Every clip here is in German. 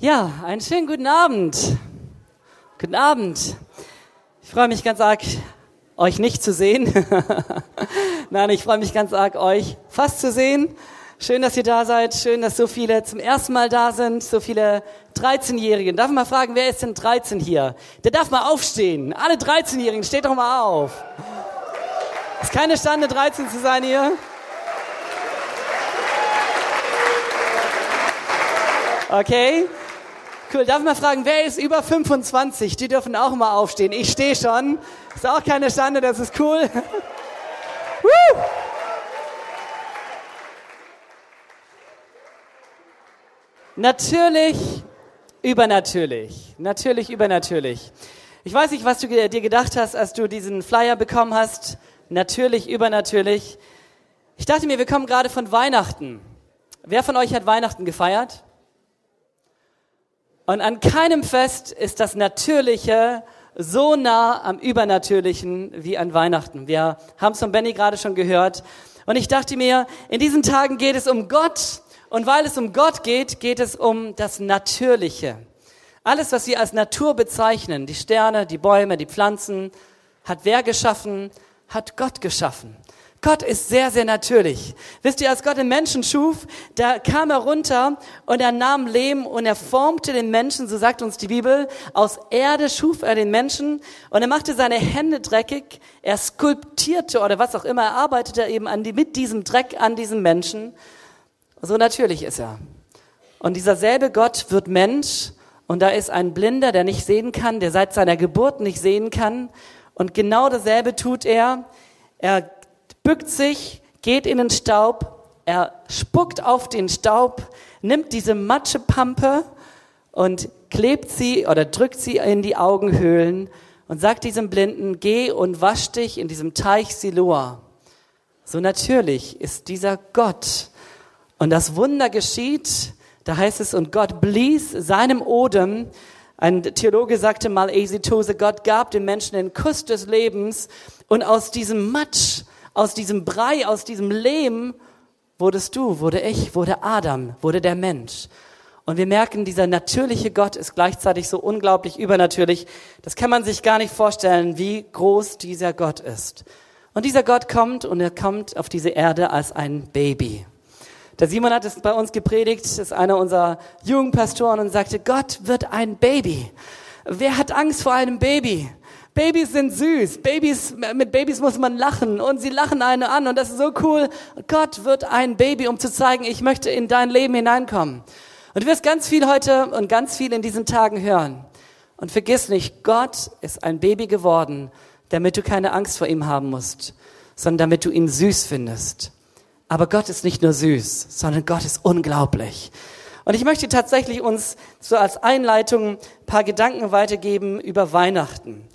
Ja, einen schönen guten Abend. Guten Abend. Ich freue mich ganz arg, euch nicht zu sehen. Nein, ich freue mich ganz arg, euch fast zu sehen. Schön, dass ihr da seid. Schön, dass so viele zum ersten Mal da sind. So viele 13-Jährigen. Darf ich mal fragen, wer ist denn 13 hier? Der darf mal aufstehen. Alle 13-Jährigen, steht doch mal auf. Ist keine Stande, 13 zu sein hier. Okay. Cool. Darf ich mal fragen, wer ist über 25? Die dürfen auch mal aufstehen. Ich stehe schon. Ist auch keine Stande, das ist cool. Natürlich übernatürlich. Natürlich übernatürlich. Ich weiß nicht, was du dir gedacht hast, als du diesen Flyer bekommen hast. Natürlich übernatürlich. Ich dachte mir, wir kommen gerade von Weihnachten. Wer von euch hat Weihnachten gefeiert? Und an keinem Fest ist das Natürliche so nah am Übernatürlichen wie an Weihnachten. Wir haben es von Benny gerade schon gehört. Und ich dachte mir, in diesen Tagen geht es um Gott. Und weil es um Gott geht, geht es um das Natürliche. Alles, was wir als Natur bezeichnen, die Sterne, die Bäume, die Pflanzen, hat wer geschaffen? Hat Gott geschaffen. Gott ist sehr, sehr natürlich. Wisst ihr, als Gott den Menschen schuf, da kam er runter und er nahm Lehm und er formte den Menschen, so sagt uns die Bibel, aus Erde schuf er den Menschen und er machte seine Hände dreckig, er skulptierte oder was auch immer, er arbeitete eben an die, mit diesem Dreck an diesem Menschen. So natürlich ist er. Und dieser selbe Gott wird Mensch und da ist ein Blinder, der nicht sehen kann, der seit seiner Geburt nicht sehen kann und genau dasselbe tut er. Er bückt sich, geht in den Staub, er spuckt auf den Staub, nimmt diese Matschepampe und klebt sie oder drückt sie in die Augenhöhlen und sagt diesem Blinden, geh und wasch dich in diesem Teich Siloa. So natürlich ist dieser Gott. Und das Wunder geschieht, da heißt es, und Gott blies seinem Odem, ein Theologe sagte mal, Esitose, Gott gab dem Menschen den Kuss des Lebens und aus diesem Matsch aus diesem Brei, aus diesem Lehm wurdest du, wurde ich, wurde Adam, wurde der Mensch. Und wir merken, dieser natürliche Gott ist gleichzeitig so unglaublich übernatürlich. Das kann man sich gar nicht vorstellen, wie groß dieser Gott ist. Und dieser Gott kommt und er kommt auf diese Erde als ein Baby. Der Simon hat es bei uns gepredigt, ist einer unserer Jugendpastoren und sagte, Gott wird ein Baby. Wer hat Angst vor einem Baby? Babys sind süß. Babys, mit Babys muss man lachen und sie lachen einen an und das ist so cool. Gott wird ein Baby, um zu zeigen, ich möchte in dein Leben hineinkommen. Und du wirst ganz viel heute und ganz viel in diesen Tagen hören. Und vergiss nicht, Gott ist ein Baby geworden, damit du keine Angst vor ihm haben musst, sondern damit du ihn süß findest. Aber Gott ist nicht nur süß, sondern Gott ist unglaublich. Und ich möchte tatsächlich uns so als Einleitung ein paar Gedanken weitergeben über Weihnachten.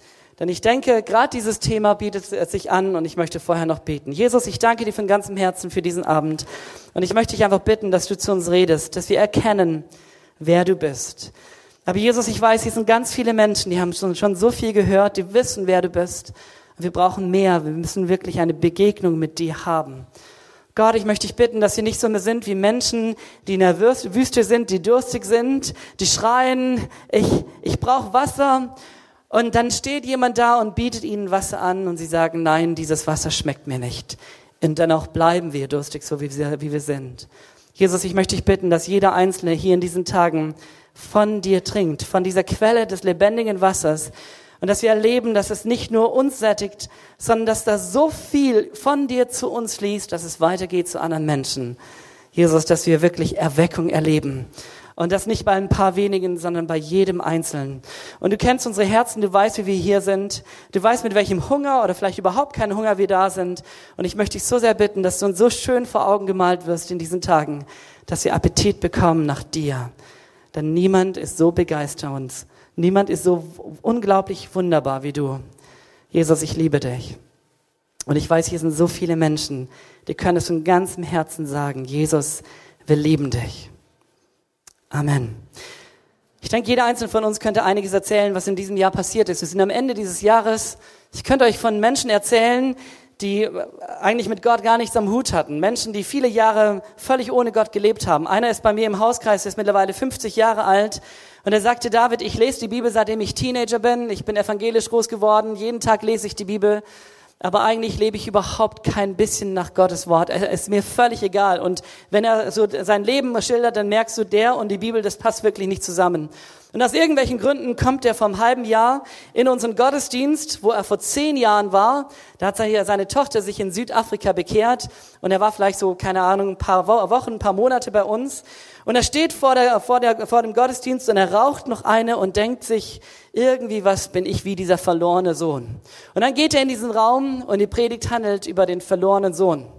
Denn ich denke, gerade dieses Thema bietet sich an und ich möchte vorher noch beten. Jesus, ich danke dir von ganzem Herzen für diesen Abend und ich möchte dich einfach bitten, dass du zu uns redest, dass wir erkennen, wer du bist. Aber Jesus, ich weiß, hier sind ganz viele Menschen, die haben schon so viel gehört, die wissen, wer du bist. wir brauchen mehr. Wir müssen wirklich eine Begegnung mit dir haben. Gott, ich möchte dich bitten, dass wir nicht so mehr sind wie Menschen, die in der Wüste sind, die durstig sind, die schreien, ich, ich brauche Wasser. Und dann steht jemand da und bietet ihnen Wasser an und sie sagen, nein, dieses Wasser schmeckt mir nicht. Und dennoch bleiben wir durstig, so wie wir, wie wir sind. Jesus, ich möchte dich bitten, dass jeder Einzelne hier in diesen Tagen von dir trinkt, von dieser Quelle des lebendigen Wassers. Und dass wir erleben, dass es nicht nur uns sättigt, sondern dass da so viel von dir zu uns fließt, dass es weitergeht zu anderen Menschen. Jesus, dass wir wirklich Erweckung erleben. Und das nicht bei ein paar wenigen, sondern bei jedem Einzelnen. Und du kennst unsere Herzen, du weißt, wie wir hier sind. Du weißt, mit welchem Hunger oder vielleicht überhaupt keinen Hunger wir da sind. Und ich möchte dich so sehr bitten, dass du uns so schön vor Augen gemalt wirst in diesen Tagen, dass wir Appetit bekommen nach dir. Denn niemand ist so begeistert uns. Niemand ist so unglaublich wunderbar wie du. Jesus, ich liebe dich. Und ich weiß, hier sind so viele Menschen, die können es von ganzem Herzen sagen, Jesus, wir lieben dich. Amen. Ich denke, jeder einzelne von uns könnte einiges erzählen, was in diesem Jahr passiert ist. Wir sind am Ende dieses Jahres. Ich könnte euch von Menschen erzählen, die eigentlich mit Gott gar nichts am Hut hatten. Menschen, die viele Jahre völlig ohne Gott gelebt haben. Einer ist bei mir im Hauskreis, der ist mittlerweile 50 Jahre alt. Und er sagte, David, ich lese die Bibel, seitdem ich Teenager bin. Ich bin evangelisch groß geworden. Jeden Tag lese ich die Bibel aber eigentlich lebe ich überhaupt kein bisschen nach Gottes Wort. Es ist mir völlig egal. Und wenn er so sein Leben schildert, dann merkst du, der und die Bibel, das passt wirklich nicht zusammen. Und aus irgendwelchen Gründen kommt er vom halben Jahr in unseren Gottesdienst, wo er vor zehn Jahren war. Da hat seine Tochter sich in Südafrika bekehrt und er war vielleicht so, keine Ahnung, ein paar Wochen, ein paar Monate bei uns. Und er steht vor, der, vor, der, vor dem Gottesdienst und er raucht noch eine und denkt sich, irgendwie was bin ich wie dieser verlorene Sohn. Und dann geht er in diesen Raum und die Predigt handelt über den verlorenen Sohn.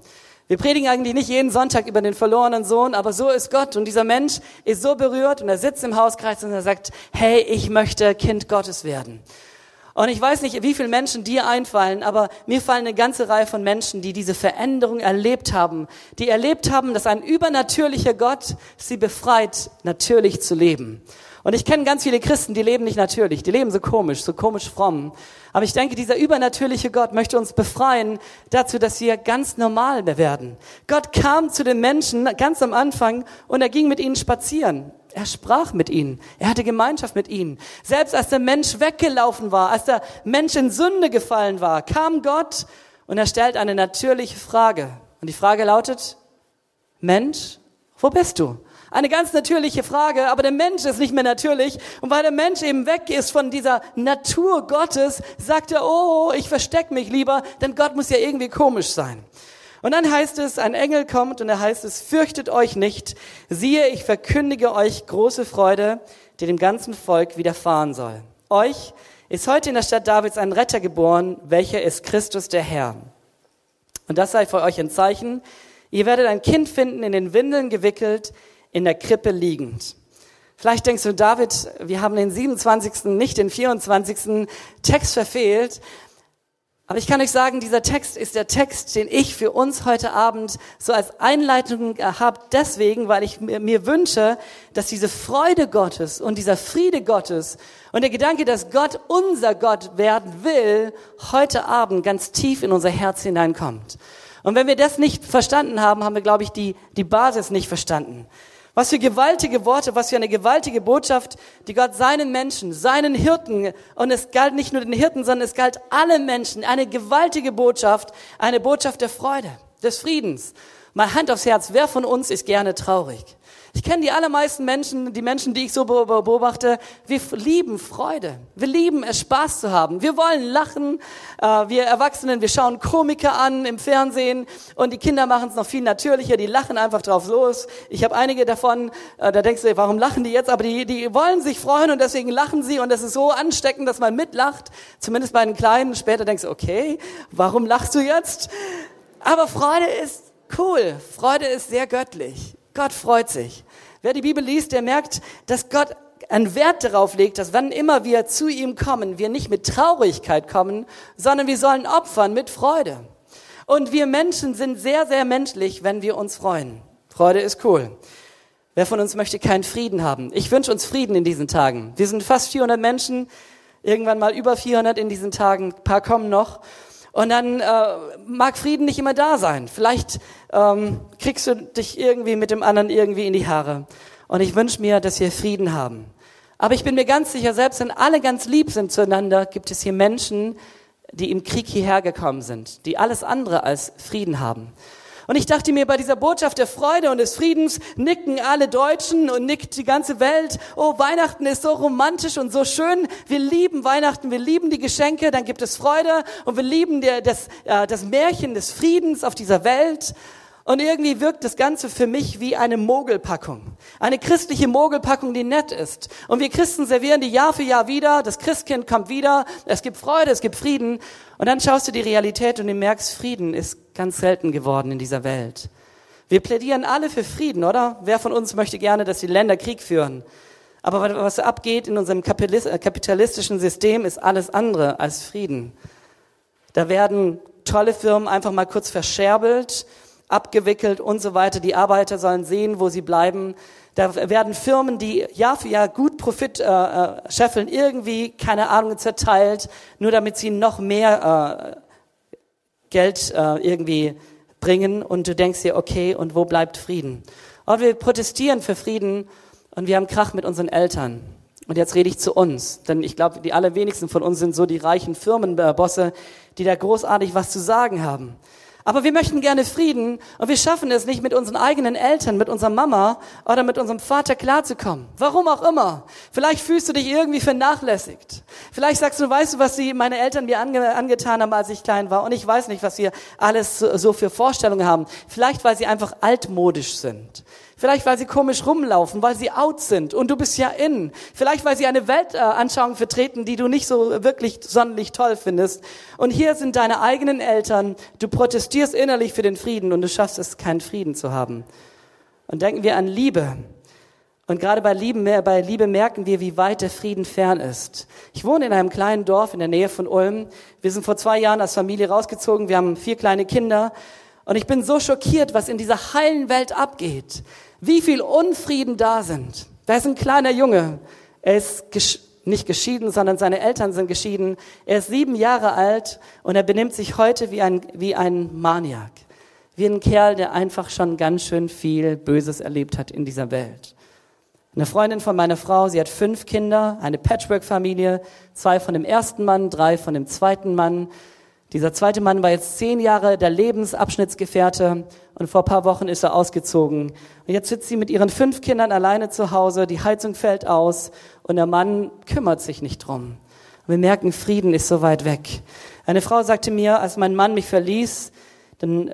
Wir predigen eigentlich nicht jeden Sonntag über den verlorenen Sohn, aber so ist Gott. Und dieser Mensch ist so berührt und er sitzt im Hauskreis und er sagt, hey, ich möchte Kind Gottes werden. Und ich weiß nicht, wie viele Menschen dir einfallen, aber mir fallen eine ganze Reihe von Menschen, die diese Veränderung erlebt haben, die erlebt haben, dass ein übernatürlicher Gott sie befreit, natürlich zu leben. Und ich kenne ganz viele Christen, die leben nicht natürlich, die leben so komisch, so komisch fromm. Aber ich denke, dieser übernatürliche Gott möchte uns befreien dazu, dass wir ganz normal werden. Gott kam zu den Menschen ganz am Anfang und er ging mit ihnen spazieren. Er sprach mit ihnen. Er hatte Gemeinschaft mit ihnen. Selbst als der Mensch weggelaufen war, als der Mensch in Sünde gefallen war, kam Gott und er stellt eine natürliche Frage. Und die Frage lautet, Mensch, wo bist du? Eine ganz natürliche Frage, aber der Mensch ist nicht mehr natürlich. Und weil der Mensch eben weg ist von dieser Natur Gottes, sagt er, oh, ich verstecke mich lieber, denn Gott muss ja irgendwie komisch sein. Und dann heißt es, ein Engel kommt und er heißt es, fürchtet euch nicht. Siehe, ich verkündige euch große Freude, die dem ganzen Volk widerfahren soll. Euch ist heute in der Stadt Davids ein Retter geboren, welcher ist Christus der Herr. Und das sei für euch ein Zeichen. Ihr werdet ein Kind finden, in den Windeln gewickelt, in der Krippe liegend. Vielleicht denkst du, David, wir haben den 27., nicht den 24. Text verfehlt. Aber ich kann euch sagen, dieser Text ist der Text, den ich für uns heute Abend so als Einleitung habe, deswegen, weil ich mir wünsche, dass diese Freude Gottes und dieser Friede Gottes und der Gedanke, dass Gott unser Gott werden will, heute Abend ganz tief in unser Herz hineinkommt. Und wenn wir das nicht verstanden haben, haben wir, glaube ich, die, die Basis nicht verstanden. Was für gewaltige Worte, was für eine gewaltige Botschaft, die Gott seinen Menschen, seinen Hirten, und es galt nicht nur den Hirten, sondern es galt allen Menschen, eine gewaltige Botschaft, eine Botschaft der Freude, des Friedens. Mal Hand aufs Herz, wer von uns ist gerne traurig? Ich kenne die allermeisten Menschen, die Menschen, die ich so beobachte, wir lieben Freude. Wir lieben es, Spaß zu haben. Wir wollen lachen. Äh, wir Erwachsenen, wir schauen Komiker an im Fernsehen und die Kinder machen es noch viel natürlicher. Die lachen einfach drauf los. Ich habe einige davon, äh, da denkst du, warum lachen die jetzt? Aber die, die wollen sich freuen und deswegen lachen sie und es ist so ansteckend, dass man mitlacht. Zumindest bei den Kleinen. Später denkst du, okay, warum lachst du jetzt? Aber Freude ist cool. Freude ist sehr göttlich. Gott freut sich. Wer die Bibel liest, der merkt, dass Gott einen Wert darauf legt, dass wann immer wir zu ihm kommen, wir nicht mit Traurigkeit kommen, sondern wir sollen opfern mit Freude. Und wir Menschen sind sehr, sehr menschlich, wenn wir uns freuen. Freude ist cool. Wer von uns möchte keinen Frieden haben? Ich wünsche uns Frieden in diesen Tagen. Wir sind fast 400 Menschen, irgendwann mal über 400 in diesen Tagen, ein paar kommen noch. Und dann äh, mag Frieden nicht immer da sein. Vielleicht ähm, kriegst du dich irgendwie mit dem anderen irgendwie in die Haare. Und ich wünsche mir, dass wir Frieden haben. Aber ich bin mir ganz sicher, selbst wenn alle ganz lieb sind zueinander, gibt es hier Menschen, die im Krieg hierher gekommen sind, die alles andere als Frieden haben. Und ich dachte mir, bei dieser Botschaft der Freude und des Friedens nicken alle Deutschen und nickt die ganze Welt. Oh, Weihnachten ist so romantisch und so schön. Wir lieben Weihnachten, wir lieben die Geschenke, dann gibt es Freude und wir lieben der, das, äh, das Märchen des Friedens auf dieser Welt. Und irgendwie wirkt das Ganze für mich wie eine Mogelpackung. Eine christliche Mogelpackung, die nett ist. Und wir Christen servieren die Jahr für Jahr wieder. Das Christkind kommt wieder. Es gibt Freude, es gibt Frieden. Und dann schaust du die Realität und du merkst, Frieden ist ganz selten geworden in dieser Welt. Wir plädieren alle für Frieden, oder? Wer von uns möchte gerne, dass die Länder Krieg führen? Aber was abgeht in unserem äh, kapitalistischen System, ist alles andere als Frieden. Da werden tolle Firmen einfach mal kurz verscherbelt abgewickelt und so weiter. Die Arbeiter sollen sehen, wo sie bleiben. Da werden Firmen, die Jahr für Jahr gut Profit äh, äh, scheffeln, irgendwie, keine Ahnung, zerteilt, nur damit sie noch mehr äh, Geld äh, irgendwie bringen und du denkst dir, okay, und wo bleibt Frieden? Und wir protestieren für Frieden und wir haben Krach mit unseren Eltern. Und jetzt rede ich zu uns, denn ich glaube, die allerwenigsten von uns sind so die reichen Firmenbosse, die da großartig was zu sagen haben. Aber wir möchten gerne Frieden und wir schaffen es nicht, mit unseren eigenen Eltern, mit unserer Mama oder mit unserem Vater klarzukommen. Warum auch immer. Vielleicht fühlst du dich irgendwie vernachlässigt. Vielleicht sagst du, weißt du, was sie, meine Eltern mir ange, angetan haben, als ich klein war und ich weiß nicht, was wir alles so, so für Vorstellungen haben. Vielleicht, weil sie einfach altmodisch sind. Vielleicht, weil sie komisch rumlaufen, weil sie out sind und du bist ja in. Vielleicht, weil sie eine Weltanschauung vertreten, die du nicht so wirklich sonderlich toll findest. Und hier sind deine eigenen Eltern. Du protestierst innerlich für den Frieden und du schaffst es, keinen Frieden zu haben. Und denken wir an Liebe. Und gerade bei Liebe, bei Liebe merken wir, wie weit der Frieden fern ist. Ich wohne in einem kleinen Dorf in der Nähe von Ulm. Wir sind vor zwei Jahren als Familie rausgezogen. Wir haben vier kleine Kinder. Und ich bin so schockiert, was in dieser heilen Welt abgeht. Wie viel Unfrieden da sind. Da ist ein kleiner Junge. Er ist gesch nicht geschieden, sondern seine Eltern sind geschieden. Er ist sieben Jahre alt und er benimmt sich heute wie ein, wie ein Maniak. Wie ein Kerl, der einfach schon ganz schön viel Böses erlebt hat in dieser Welt. Eine Freundin von meiner Frau, sie hat fünf Kinder, eine Patchwork-Familie, zwei von dem ersten Mann, drei von dem zweiten Mann. Dieser zweite Mann war jetzt zehn Jahre der Lebensabschnittsgefährte und vor paar Wochen ist er ausgezogen. Und jetzt sitzt sie mit ihren fünf Kindern alleine zu Hause, die Heizung fällt aus und der Mann kümmert sich nicht drum. Wir merken, Frieden ist so weit weg. Eine Frau sagte mir, als mein Mann mich verließ, dann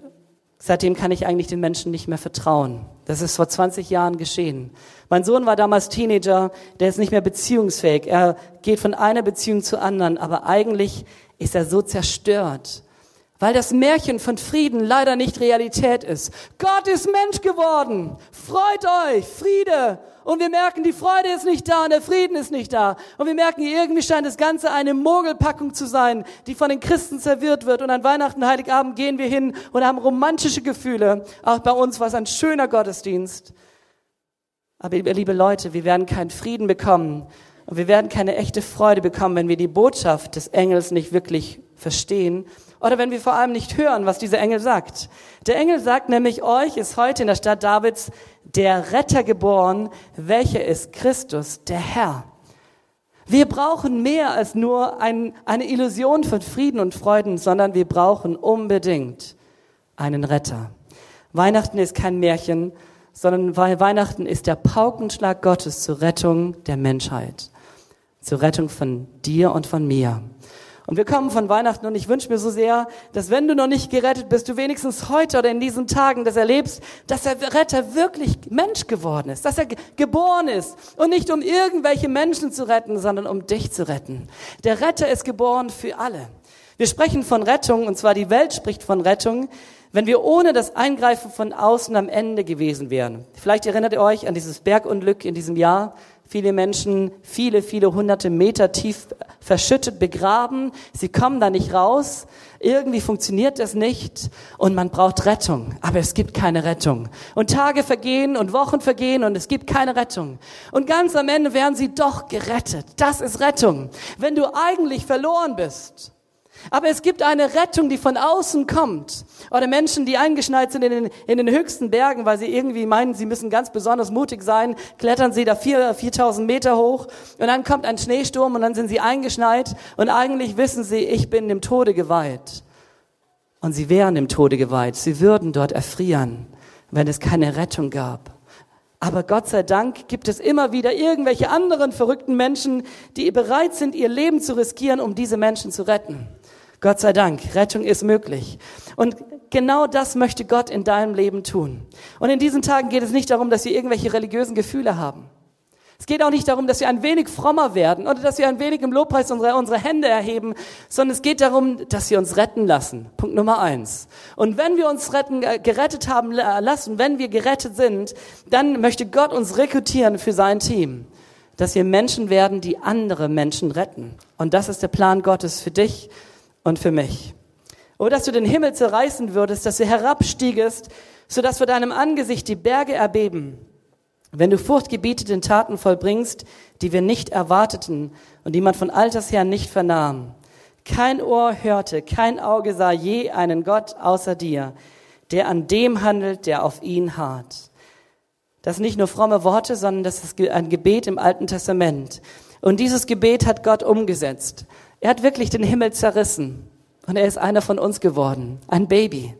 seitdem kann ich eigentlich den Menschen nicht mehr vertrauen. Das ist vor 20 Jahren geschehen. Mein Sohn war damals Teenager, der ist nicht mehr beziehungsfähig. Er geht von einer Beziehung zur anderen, aber eigentlich ist er so zerstört, weil das Märchen von Frieden leider nicht Realität ist. Gott ist Mensch geworden. Freut euch, Friede. Und wir merken, die Freude ist nicht da und der Frieden ist nicht da. Und wir merken, irgendwie scheint das Ganze eine Mogelpackung zu sein, die von den Christen serviert wird. Und an Weihnachten, Heiligabend gehen wir hin und haben romantische Gefühle. Auch bei uns war es ein schöner Gottesdienst. Aber liebe Leute, wir werden keinen Frieden bekommen, und wir werden keine echte Freude bekommen, wenn wir die Botschaft des Engels nicht wirklich verstehen oder wenn wir vor allem nicht hören, was dieser Engel sagt. Der Engel sagt nämlich, euch ist heute in der Stadt Davids der Retter geboren, welcher ist Christus, der Herr. Wir brauchen mehr als nur ein, eine Illusion von Frieden und Freuden, sondern wir brauchen unbedingt einen Retter. Weihnachten ist kein Märchen, sondern Weihnachten ist der Paukenschlag Gottes zur Rettung der Menschheit zur Rettung von dir und von mir. Und wir kommen von Weihnachten und ich wünsche mir so sehr, dass wenn du noch nicht gerettet bist, du wenigstens heute oder in diesen Tagen das erlebst, dass der Retter wirklich Mensch geworden ist, dass er geboren ist und nicht um irgendwelche Menschen zu retten, sondern um dich zu retten. Der Retter ist geboren für alle. Wir sprechen von Rettung und zwar die Welt spricht von Rettung, wenn wir ohne das Eingreifen von außen am Ende gewesen wären. Vielleicht erinnert ihr euch an dieses Bergunglück in diesem Jahr Viele Menschen, viele, viele hunderte Meter tief verschüttet, begraben. Sie kommen da nicht raus. Irgendwie funktioniert das nicht und man braucht Rettung. Aber es gibt keine Rettung. Und Tage vergehen und Wochen vergehen und es gibt keine Rettung. Und ganz am Ende werden sie doch gerettet. Das ist Rettung. Wenn du eigentlich verloren bist, aber es gibt eine Rettung, die von außen kommt. Oder Menschen, die eingeschneit sind in den, in den höchsten Bergen, weil sie irgendwie meinen, sie müssen ganz besonders mutig sein, klettern sie da vier, 4000 Meter hoch und dann kommt ein Schneesturm und dann sind sie eingeschneit und eigentlich wissen sie, ich bin dem Tode geweiht. Und sie wären dem Tode geweiht. Sie würden dort erfrieren, wenn es keine Rettung gab. Aber Gott sei Dank gibt es immer wieder irgendwelche anderen verrückten Menschen, die bereit sind, ihr Leben zu riskieren, um diese Menschen zu retten. Gott sei Dank, Rettung ist möglich. Und genau das möchte Gott in deinem Leben tun. Und in diesen Tagen geht es nicht darum, dass wir irgendwelche religiösen Gefühle haben. Es geht auch nicht darum, dass wir ein wenig frommer werden oder dass wir ein wenig im Lobpreis unsere, unsere Hände erheben, sondern es geht darum, dass wir uns retten lassen. Punkt Nummer eins. Und wenn wir uns retten, äh, gerettet haben lassen, wenn wir gerettet sind, dann möchte Gott uns rekrutieren für sein Team. Dass wir Menschen werden, die andere Menschen retten. Und das ist der Plan Gottes für dich und für mich. Oh, dass du den Himmel zerreißen würdest, dass du herabstiegest, sodass vor deinem Angesicht die Berge erbeben. Wenn du furchtgebieteten Taten vollbringst, die wir nicht erwarteten und die man von alters her nicht vernahm. Kein Ohr hörte, kein Auge sah je einen Gott außer dir, der an dem handelt, der auf ihn harrt. Das sind nicht nur fromme Worte, sondern das ist ein Gebet im Alten Testament. Und dieses Gebet hat Gott umgesetzt. Er hat wirklich den Himmel zerrissen. Und er ist einer von uns geworden. Ein Baby.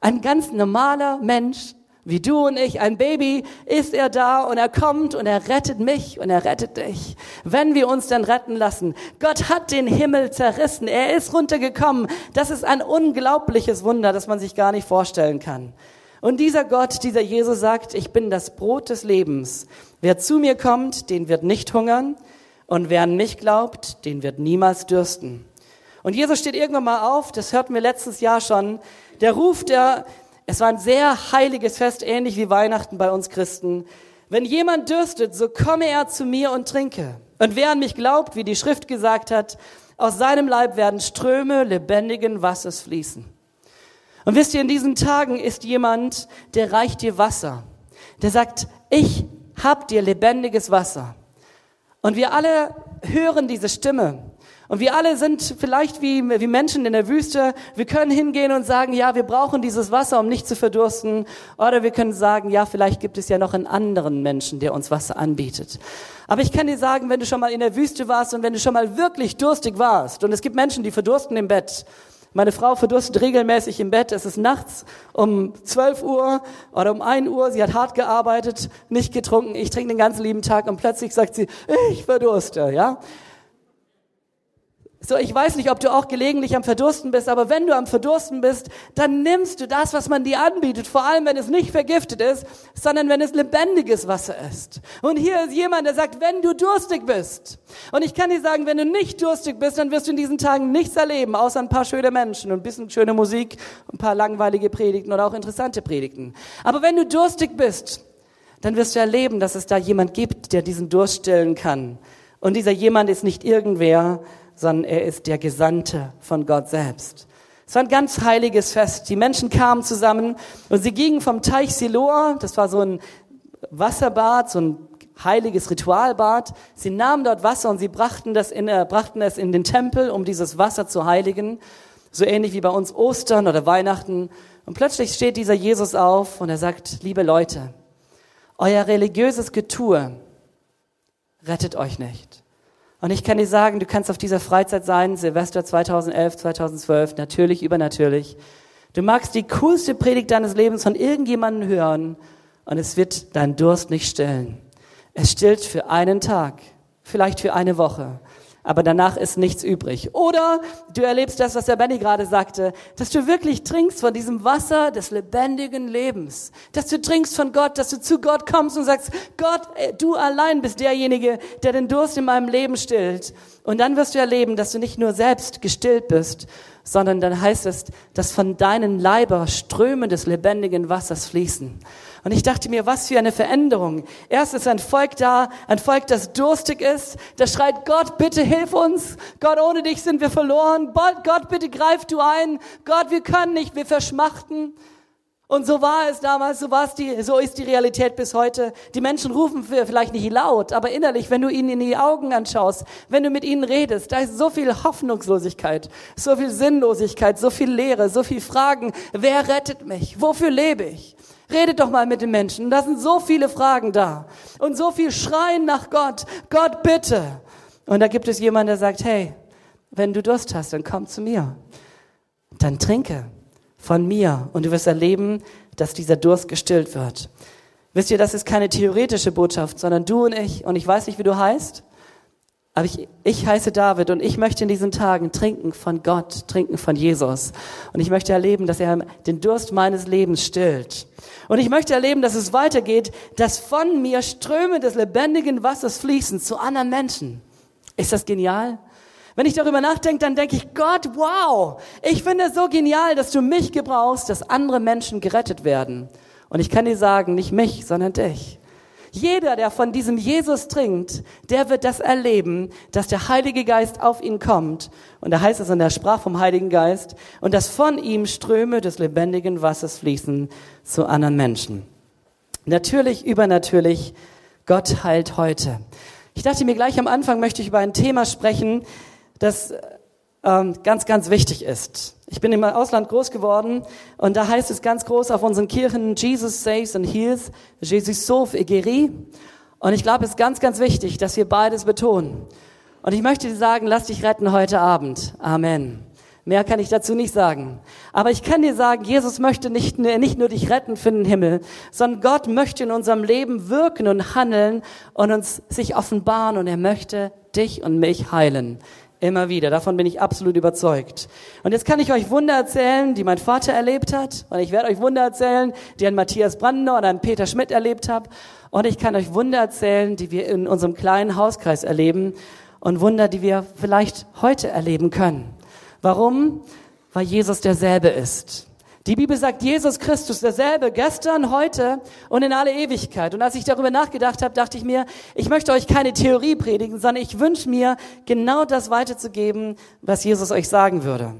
Ein ganz normaler Mensch, wie du und ich, ein Baby, ist er da und er kommt und er rettet mich und er rettet dich. Wenn wir uns dann retten lassen. Gott hat den Himmel zerrissen. Er ist runtergekommen. Das ist ein unglaubliches Wunder, das man sich gar nicht vorstellen kann. Und dieser Gott, dieser Jesus sagt, ich bin das Brot des Lebens. Wer zu mir kommt, den wird nicht hungern. Und wer an mich glaubt, den wird niemals dürsten. Und Jesus steht irgendwann mal auf, das hörten wir letztes Jahr schon. Der ruft, der es war ein sehr heiliges Fest, ähnlich wie Weihnachten bei uns Christen. Wenn jemand dürstet, so komme er zu mir und trinke. Und wer an mich glaubt, wie die Schrift gesagt hat, aus seinem Leib werden Ströme lebendigen Wassers fließen. Und wisst ihr, in diesen Tagen ist jemand, der reicht dir Wasser. Der sagt, ich hab dir lebendiges Wasser. Und wir alle hören diese Stimme. Und wir alle sind vielleicht wie, wie Menschen in der Wüste. Wir können hingehen und sagen, ja, wir brauchen dieses Wasser, um nicht zu verdursten. Oder wir können sagen, ja, vielleicht gibt es ja noch einen anderen Menschen, der uns Wasser anbietet. Aber ich kann dir sagen, wenn du schon mal in der Wüste warst und wenn du schon mal wirklich durstig warst, und es gibt Menschen, die verdursten im Bett. Meine Frau verdurstet regelmäßig im Bett. Es ist nachts um 12 Uhr oder um 1 Uhr. Sie hat hart gearbeitet, nicht getrunken. Ich trinke den ganzen lieben Tag und plötzlich sagt sie, ich verdurste, ja. So, ich weiß nicht, ob du auch gelegentlich am Verdursten bist, aber wenn du am Verdursten bist, dann nimmst du das, was man dir anbietet, vor allem wenn es nicht vergiftet ist, sondern wenn es lebendiges Wasser ist. Und hier ist jemand, der sagt, wenn du durstig bist. Und ich kann dir sagen, wenn du nicht durstig bist, dann wirst du in diesen Tagen nichts erleben, außer ein paar schöne Menschen und ein bisschen schöne Musik, ein paar langweilige Predigten oder auch interessante Predigten. Aber wenn du durstig bist, dann wirst du erleben, dass es da jemand gibt, der diesen Durst stillen kann. Und dieser jemand ist nicht irgendwer, sondern er ist der Gesandte von Gott selbst. Es war ein ganz heiliges Fest. Die Menschen kamen zusammen und sie gingen vom Teich Siloa, das war so ein Wasserbad, so ein heiliges Ritualbad. Sie nahmen dort Wasser und sie brachten, das in, äh, brachten es in den Tempel, um dieses Wasser zu heiligen. So ähnlich wie bei uns Ostern oder Weihnachten. Und plötzlich steht dieser Jesus auf und er sagt, liebe Leute, euer religiöses Getue rettet euch nicht. Und ich kann dir sagen, du kannst auf dieser Freizeit sein, Silvester 2011, 2012, natürlich, übernatürlich. Du magst die coolste Predigt deines Lebens von irgendjemandem hören und es wird deinen Durst nicht stillen. Es stillt für einen Tag, vielleicht für eine Woche aber danach ist nichts übrig. Oder du erlebst das, was der Benny gerade sagte, dass du wirklich trinkst von diesem Wasser des lebendigen Lebens, dass du trinkst von Gott, dass du zu Gott kommst und sagst, Gott, äh, du allein bist derjenige, der den Durst in meinem Leben stillt. Und dann wirst du erleben, dass du nicht nur selbst gestillt bist, sondern dann heißt es, dass von deinen Leiber Ströme des lebendigen Wassers fließen. Und ich dachte mir, was für eine Veränderung. Erst ist ein Volk da, ein Volk, das durstig ist, das schreit, Gott, bitte hilf uns. Gott, ohne dich sind wir verloren. Gott, bitte greif du ein. Gott, wir können nicht, wir verschmachten. Und so war es damals, so war die, so ist die Realität bis heute. Die Menschen rufen vielleicht nicht laut, aber innerlich, wenn du ihnen in die Augen anschaust, wenn du mit ihnen redest, da ist so viel Hoffnungslosigkeit, so viel Sinnlosigkeit, so viel Leere, so viel Fragen. Wer rettet mich? Wofür lebe ich? Redet doch mal mit den Menschen. Da sind so viele Fragen da. Und so viel Schreien nach Gott. Gott, bitte. Und da gibt es jemanden, der sagt, hey, wenn du Durst hast, dann komm zu mir. Dann trinke von mir. Und du wirst erleben, dass dieser Durst gestillt wird. Wisst ihr, das ist keine theoretische Botschaft, sondern du und ich. Und ich weiß nicht, wie du heißt. Aber ich, ich heiße David und ich möchte in diesen Tagen trinken von Gott, trinken von Jesus. Und ich möchte erleben, dass er den Durst meines Lebens stillt. Und ich möchte erleben, dass es weitergeht, dass von mir Ströme des lebendigen Wassers fließen zu anderen Menschen. Ist das genial? Wenn ich darüber nachdenke, dann denke ich, Gott, wow, ich finde es so genial, dass du mich gebrauchst, dass andere Menschen gerettet werden. Und ich kann dir sagen, nicht mich, sondern dich. Jeder, der von diesem Jesus trinkt, der wird das erleben, dass der Heilige Geist auf ihn kommt. Und da heißt es in der Sprache vom Heiligen Geist, und dass von ihm Ströme des lebendigen Wassers fließen zu anderen Menschen. Natürlich, übernatürlich, Gott heilt heute. Ich dachte mir gleich am Anfang möchte ich über ein Thema sprechen, das ähm, ganz, ganz wichtig ist. Ich bin im Ausland groß geworden und da heißt es ganz groß auf unseren Kirchen, Jesus saves and heals, Jesus sauve et guérit. Und ich glaube, es ist ganz, ganz wichtig, dass wir beides betonen. Und ich möchte dir sagen, lass dich retten heute Abend. Amen. Mehr kann ich dazu nicht sagen. Aber ich kann dir sagen, Jesus möchte nicht, nicht nur dich retten für den Himmel, sondern Gott möchte in unserem Leben wirken und handeln und uns sich offenbaren und er möchte dich und mich heilen. Immer wieder. Davon bin ich absolut überzeugt. Und jetzt kann ich euch Wunder erzählen, die mein Vater erlebt hat. Und ich werde euch Wunder erzählen, die ein Matthias Brandner oder ein Peter Schmidt erlebt haben. Und ich kann euch Wunder erzählen, die wir in unserem kleinen Hauskreis erleben. Und Wunder, die wir vielleicht heute erleben können. Warum? Weil Jesus derselbe ist. Die Bibel sagt, Jesus Christus derselbe, gestern, heute und in alle Ewigkeit. Und als ich darüber nachgedacht habe, dachte ich mir, ich möchte euch keine Theorie predigen, sondern ich wünsche mir, genau das weiterzugeben, was Jesus euch sagen würde.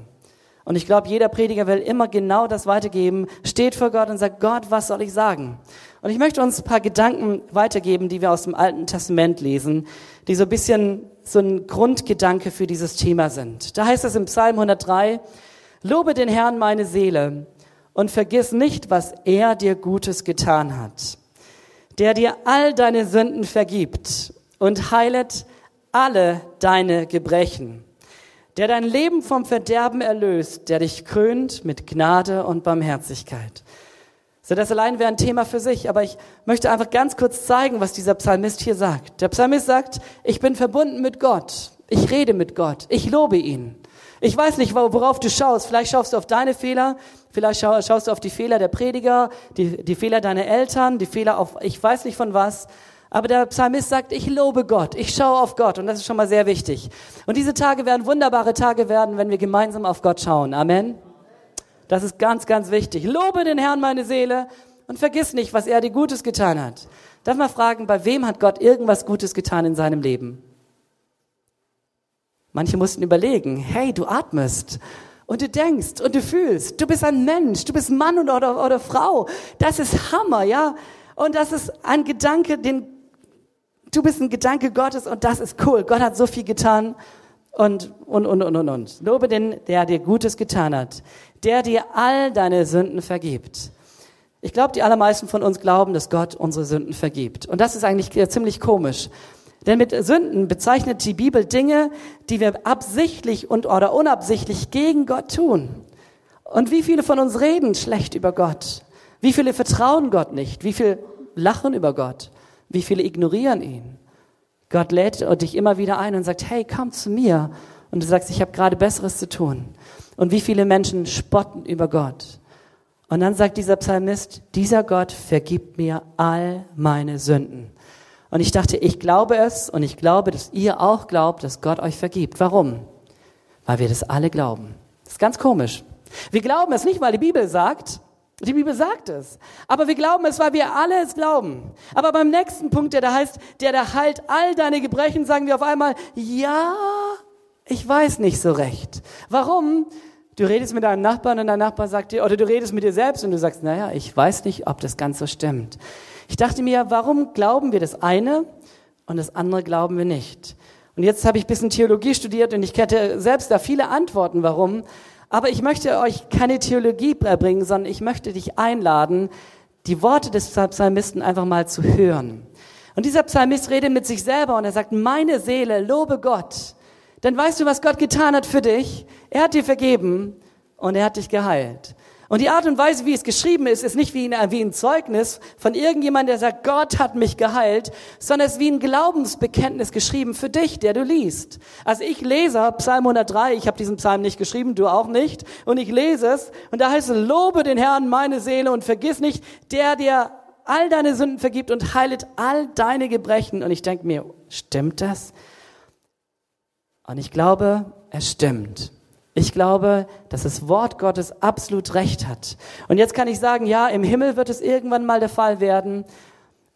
Und ich glaube, jeder Prediger will immer genau das weitergeben, steht vor Gott und sagt, Gott, was soll ich sagen? Und ich möchte uns ein paar Gedanken weitergeben, die wir aus dem Alten Testament lesen, die so ein bisschen so ein Grundgedanke für dieses Thema sind. Da heißt es im Psalm 103, Lobe den Herrn meine Seele und vergiss nicht, was er dir Gutes getan hat, der dir all deine Sünden vergibt und heilet alle deine Gebrechen, der dein Leben vom Verderben erlöst, der dich krönt mit Gnade und Barmherzigkeit. So, das allein wäre ein Thema für sich, aber ich möchte einfach ganz kurz zeigen, was dieser Psalmist hier sagt. Der Psalmist sagt, ich bin verbunden mit Gott. Ich rede mit Gott. Ich lobe ihn. Ich weiß nicht, worauf du schaust. Vielleicht schaust du auf deine Fehler. Vielleicht schaust du auf die Fehler der Prediger, die, die Fehler deiner Eltern, die Fehler auf, ich weiß nicht von was. Aber der Psalmist sagt, ich lobe Gott, ich schaue auf Gott und das ist schon mal sehr wichtig. Und diese Tage werden wunderbare Tage werden, wenn wir gemeinsam auf Gott schauen. Amen. Das ist ganz, ganz wichtig. Lobe den Herrn meine Seele und vergiss nicht, was er dir Gutes getan hat. Darf mal fragen, bei wem hat Gott irgendwas Gutes getan in seinem Leben? Manche mussten überlegen, hey, du atmest und du denkst und du fühlst, du bist ein Mensch, du bist Mann oder, oder Frau. Das ist Hammer, ja? Und das ist ein Gedanke, den, du bist ein Gedanke Gottes und das ist cool. Gott hat so viel getan und, und, und, und, und, und. Lobe den, der dir Gutes getan hat, der dir all deine Sünden vergibt. Ich glaube, die allermeisten von uns glauben, dass Gott unsere Sünden vergibt. Und das ist eigentlich ziemlich komisch. Denn mit Sünden bezeichnet die Bibel Dinge, die wir absichtlich und oder unabsichtlich gegen Gott tun. Und wie viele von uns reden schlecht über Gott? Wie viele vertrauen Gott nicht? Wie viele lachen über Gott? Wie viele ignorieren ihn? Gott lädt dich immer wieder ein und sagt, hey, komm zu mir. Und du sagst, ich habe gerade Besseres zu tun. Und wie viele Menschen spotten über Gott. Und dann sagt dieser Psalmist, dieser Gott vergibt mir all meine Sünden. Und ich dachte, ich glaube es und ich glaube, dass ihr auch glaubt, dass Gott euch vergibt. Warum? Weil wir das alle glauben. Das ist ganz komisch. Wir glauben es nicht, weil die Bibel sagt, die Bibel sagt es. Aber wir glauben es, weil wir alle es glauben. Aber beim nächsten Punkt, der da heißt, der da heilt all deine Gebrechen, sagen wir auf einmal, ja, ich weiß nicht so recht. Warum? Du redest mit deinem Nachbarn und dein Nachbar sagt dir, oder du redest mit dir selbst und du sagst, naja, ich weiß nicht, ob das ganz so stimmt. Ich dachte mir, warum glauben wir das eine und das andere glauben wir nicht? Und jetzt habe ich ein bisschen Theologie studiert und ich hätte selbst da viele Antworten, warum. Aber ich möchte euch keine Theologie bringen, sondern ich möchte dich einladen, die Worte des Psalmisten einfach mal zu hören. Und dieser Psalmist redet mit sich selber und er sagt, meine Seele, lobe Gott. Denn weißt du, was Gott getan hat für dich? Er hat dir vergeben und er hat dich geheilt. Und die Art und Weise, wie es geschrieben ist, ist nicht wie ein, wie ein Zeugnis von irgendjemandem, der sagt, Gott hat mich geheilt, sondern es ist wie ein Glaubensbekenntnis geschrieben für dich, der du liest. Also ich lese Psalm 103, ich habe diesen Psalm nicht geschrieben, du auch nicht, und ich lese es, und da heißt es, lobe den Herrn meine Seele und vergiss nicht, der dir all deine Sünden vergibt und heilet all deine Gebrechen. Und ich denke mir, stimmt das? Und ich glaube, es stimmt. Ich glaube, dass das Wort Gottes absolut recht hat. Und jetzt kann ich sagen, ja, im Himmel wird es irgendwann mal der Fall werden.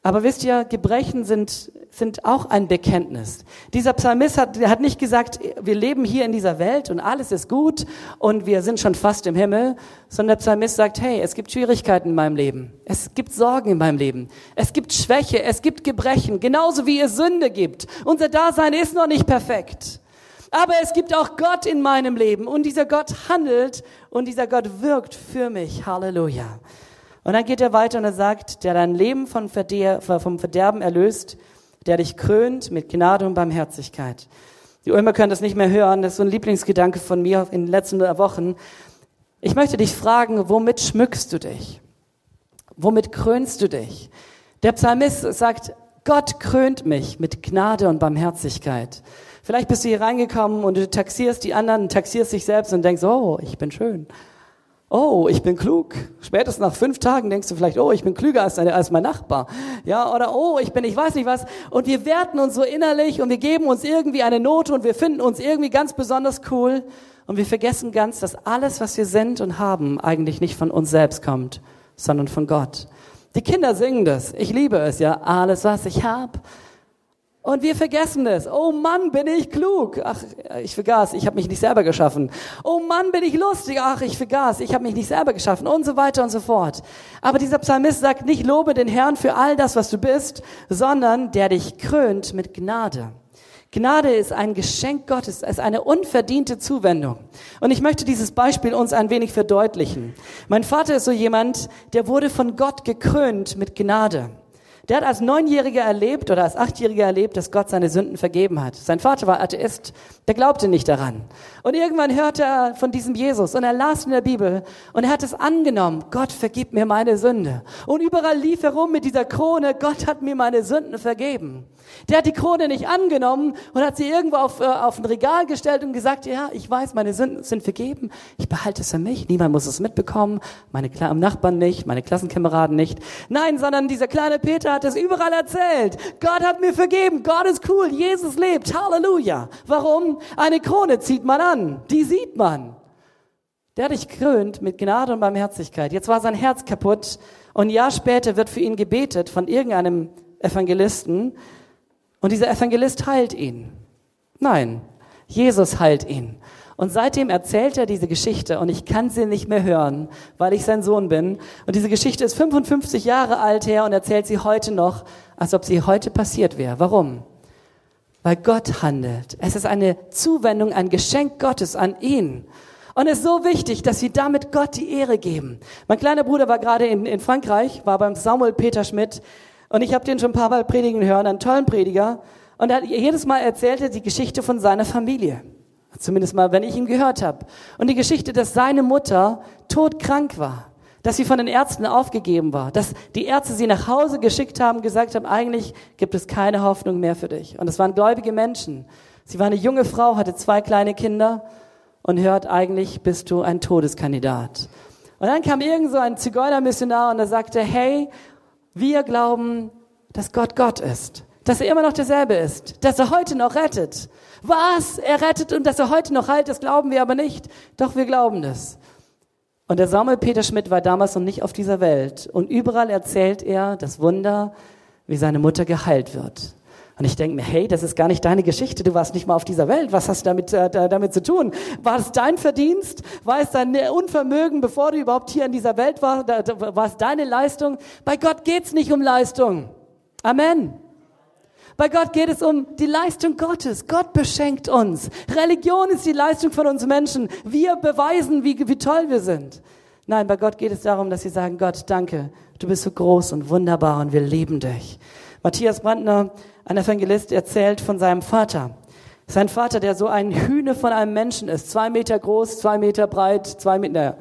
Aber wisst ihr, Gebrechen sind, sind auch ein Bekenntnis. Dieser Psalmist hat, hat nicht gesagt, wir leben hier in dieser Welt und alles ist gut und wir sind schon fast im Himmel, sondern der Psalmist sagt, hey, es gibt Schwierigkeiten in meinem Leben. Es gibt Sorgen in meinem Leben. Es gibt Schwäche. Es gibt Gebrechen. Genauso wie es Sünde gibt. Unser Dasein ist noch nicht perfekt. Aber es gibt auch Gott in meinem Leben und dieser Gott handelt und dieser Gott wirkt für mich. Halleluja. Und dann geht er weiter und er sagt, der dein Leben vom Verderben erlöst, der dich krönt mit Gnade und Barmherzigkeit. Die Ulmer können das nicht mehr hören, das ist so ein Lieblingsgedanke von mir in den letzten Wochen. Ich möchte dich fragen, womit schmückst du dich? Womit krönst du dich? Der Psalmist sagt, Gott krönt mich mit Gnade und Barmherzigkeit. Vielleicht bist du hier reingekommen und du taxierst die anderen, taxierst dich selbst und denkst, oh, ich bin schön oh, ich bin klug. Spätestens nach fünf Tagen denkst du vielleicht, oh, ich bin klüger als, als mein Nachbar. Ja, oder oh, ich bin, ich weiß nicht was. Und wir werten uns so innerlich und wir geben uns irgendwie eine Note und wir finden uns irgendwie ganz besonders cool. Und wir vergessen ganz, dass alles, was wir sind und haben, eigentlich nicht von uns selbst kommt, sondern von Gott. Die Kinder singen das. Ich liebe es, ja. Alles, was ich hab, und wir vergessen es. Oh Mann, bin ich klug. Ach, ich vergaß, ich habe mich nicht selber geschaffen. Oh Mann, bin ich lustig. Ach, ich vergaß, ich habe mich nicht selber geschaffen und so weiter und so fort. Aber dieser Psalmist sagt nicht, lobe den Herrn für all das, was du bist, sondern der dich krönt mit Gnade. Gnade ist ein Geschenk Gottes, es ist eine unverdiente Zuwendung. Und ich möchte dieses Beispiel uns ein wenig verdeutlichen. Mein Vater ist so jemand, der wurde von Gott gekrönt mit Gnade. Der hat als Neunjähriger erlebt oder als Achtjähriger erlebt, dass Gott seine Sünden vergeben hat. Sein Vater war Atheist, der glaubte nicht daran. Und irgendwann hörte er von diesem Jesus und er las in der Bibel und er hat es angenommen, Gott vergibt mir meine Sünde. Und überall lief er rum mit dieser Krone, Gott hat mir meine Sünden vergeben. Der hat die Krone nicht angenommen und hat sie irgendwo auf, äh, auf ein Regal gestellt und gesagt, ja, ich weiß, meine Sünden sind vergeben, ich behalte es für mich, niemand muss es mitbekommen, meine Kla Nachbarn nicht, meine Klassenkameraden nicht. Nein, sondern dieser kleine Peter hat es überall erzählt. Gott hat mir vergeben, Gott ist cool, Jesus lebt, Halleluja. Warum? Eine Krone zieht man an, die sieht man. Der hat dich krönt mit Gnade und Barmherzigkeit. Jetzt war sein Herz kaputt und ein Jahr später wird für ihn gebetet von irgendeinem Evangelisten, und dieser Evangelist heilt ihn. Nein, Jesus heilt ihn. Und seitdem erzählt er diese Geschichte und ich kann sie nicht mehr hören, weil ich sein Sohn bin. Und diese Geschichte ist 55 Jahre alt her und erzählt sie heute noch, als ob sie heute passiert wäre. Warum? Weil Gott handelt. Es ist eine Zuwendung, ein Geschenk Gottes an ihn. Und es ist so wichtig, dass wir damit Gott die Ehre geben. Mein kleiner Bruder war gerade in, in Frankreich, war beim Samuel Peter Schmidt und ich habe den schon ein paar Mal predigen hören, einen tollen Prediger. Und er hat jedes Mal erzählte die Geschichte von seiner Familie. Zumindest mal, wenn ich ihn gehört habe. Und die Geschichte, dass seine Mutter todkrank war. Dass sie von den Ärzten aufgegeben war. Dass die Ärzte sie nach Hause geschickt haben, gesagt haben, eigentlich gibt es keine Hoffnung mehr für dich. Und es waren gläubige Menschen. Sie war eine junge Frau, hatte zwei kleine Kinder und hört, eigentlich bist du ein Todeskandidat. Und dann kam irgend so ein Zigeunermissionar und er sagte, hey, wir glauben, dass Gott Gott ist, dass er immer noch derselbe ist, dass er heute noch rettet. Was? Er rettet und dass er heute noch heilt, das glauben wir aber nicht. Doch wir glauben das. Und der Samuel Peter Schmidt war damals noch nicht auf dieser Welt. Und überall erzählt er das Wunder, wie seine Mutter geheilt wird. Und ich denke mir, hey, das ist gar nicht deine Geschichte, du warst nicht mal auf dieser Welt, was hast du damit, äh, damit zu tun? War es dein Verdienst? War es dein Unvermögen, bevor du überhaupt hier in dieser Welt warst? War es deine Leistung? Bei Gott geht's nicht um Leistung. Amen. Bei Gott geht es um die Leistung Gottes. Gott beschenkt uns. Religion ist die Leistung von uns Menschen. Wir beweisen, wie, wie toll wir sind. Nein, bei Gott geht es darum, dass sie sagen, Gott, danke, du bist so groß und wunderbar und wir lieben dich. Matthias Brandner ein Evangelist erzählt von seinem Vater. Sein Vater, der so ein Hühne von einem Menschen ist, zwei Meter groß, zwei Meter breit, zwei Meter, naja.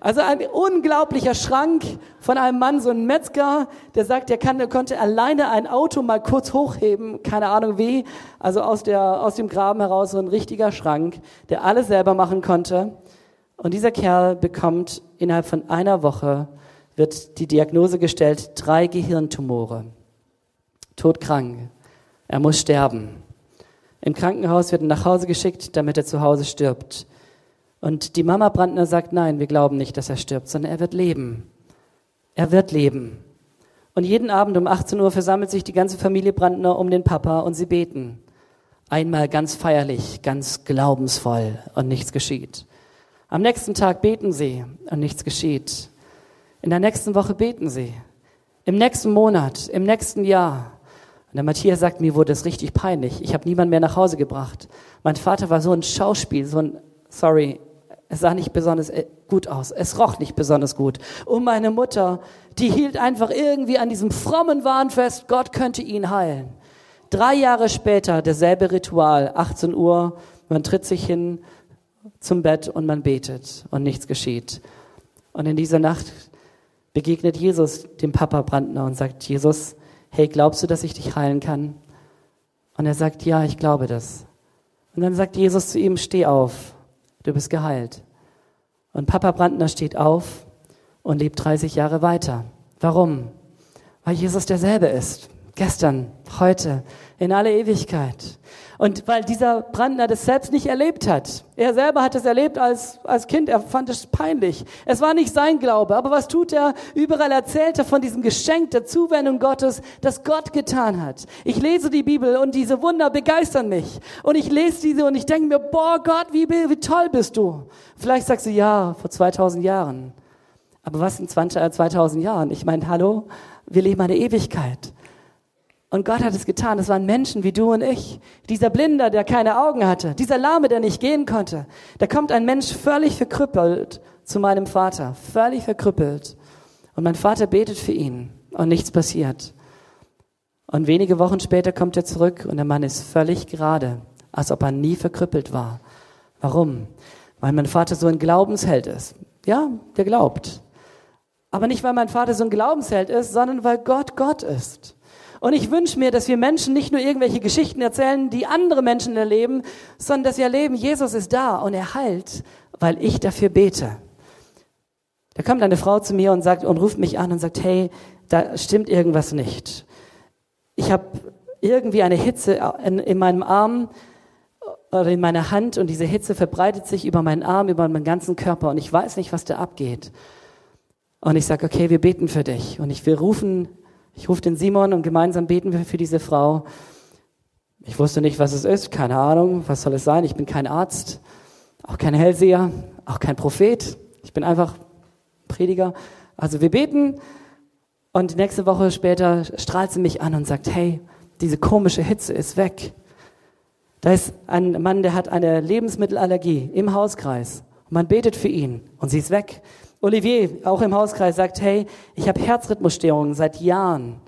Also ein unglaublicher Schrank von einem Mann, so ein Metzger, der sagt, er, kann, er konnte alleine ein Auto mal kurz hochheben, keine Ahnung wie, also aus, der, aus dem Graben heraus so ein richtiger Schrank, der alles selber machen konnte. Und dieser Kerl bekommt innerhalb von einer Woche, wird die Diagnose gestellt, drei Gehirntumore. Todkrank. Er muss sterben. Im Krankenhaus wird er nach Hause geschickt, damit er zu Hause stirbt. Und die Mama Brandner sagt, nein, wir glauben nicht, dass er stirbt, sondern er wird leben. Er wird leben. Und jeden Abend um 18 Uhr versammelt sich die ganze Familie Brandner um den Papa und sie beten. Einmal ganz feierlich, ganz glaubensvoll und nichts geschieht. Am nächsten Tag beten sie und nichts geschieht. In der nächsten Woche beten sie. Im nächsten Monat, im nächsten Jahr. Und der Matthias sagt, mir wurde es richtig peinlich. Ich habe niemanden mehr nach Hause gebracht. Mein Vater war so ein Schauspiel, so ein, sorry, es sah nicht besonders äh, gut aus. Es roch nicht besonders gut. Und meine Mutter, die hielt einfach irgendwie an diesem frommen Wahn fest, Gott könnte ihn heilen. Drei Jahre später derselbe Ritual, 18 Uhr, man tritt sich hin zum Bett und man betet und nichts geschieht. Und in dieser Nacht begegnet Jesus dem Papa Brandner und sagt, Jesus, hey, glaubst du, dass ich dich heilen kann? Und er sagt, ja, ich glaube das. Und dann sagt Jesus zu ihm, steh auf, du bist geheilt. Und Papa Brandner steht auf und lebt 30 Jahre weiter. Warum? Weil Jesus derselbe ist. Gestern, heute, in alle Ewigkeit. Und weil dieser Brandner das selbst nicht erlebt hat. Er selber hat es erlebt als, als Kind. Er fand es peinlich. Es war nicht sein Glaube. Aber was tut er? Überall erzählt er von diesem Geschenk der Zuwendung Gottes, das Gott getan hat. Ich lese die Bibel und diese Wunder begeistern mich. Und ich lese diese und ich denke mir, boah Gott, wie, wie toll bist du. Vielleicht sagst du, ja, vor 2000 Jahren. Aber was in 2000 Jahren? Ich meine, hallo, wir leben eine Ewigkeit. Und Gott hat es getan. Es waren Menschen wie du und ich. Dieser Blinder, der keine Augen hatte. Dieser Lahme, der nicht gehen konnte. Da kommt ein Mensch völlig verkrüppelt zu meinem Vater. Völlig verkrüppelt. Und mein Vater betet für ihn. Und nichts passiert. Und wenige Wochen später kommt er zurück und der Mann ist völlig gerade. Als ob er nie verkrüppelt war. Warum? Weil mein Vater so ein Glaubensheld ist. Ja, der glaubt. Aber nicht, weil mein Vater so ein Glaubensheld ist, sondern weil Gott Gott ist. Und ich wünsche mir, dass wir Menschen nicht nur irgendwelche Geschichten erzählen, die andere Menschen erleben, sondern dass wir erleben, Jesus ist da und er heilt, weil ich dafür bete. Da kommt eine Frau zu mir und sagt und ruft mich an und sagt, hey, da stimmt irgendwas nicht. Ich habe irgendwie eine Hitze in, in meinem Arm oder in meiner Hand und diese Hitze verbreitet sich über meinen Arm, über meinen ganzen Körper und ich weiß nicht, was da abgeht. Und ich sage, okay, wir beten für dich. Und ich, wir rufen ich rufe den Simon und gemeinsam beten wir für diese Frau. Ich wusste nicht, was es ist, keine Ahnung, was soll es sein? Ich bin kein Arzt, auch kein Hellseher, auch kein Prophet. Ich bin einfach Prediger. Also wir beten und nächste Woche später strahlt sie mich an und sagt, hey, diese komische Hitze ist weg. Da ist ein Mann, der hat eine Lebensmittelallergie im Hauskreis. Und man betet für ihn und sie ist weg. Olivier, auch im Hauskreis, sagt, hey, ich habe Herzrhythmusstörungen seit Jahren.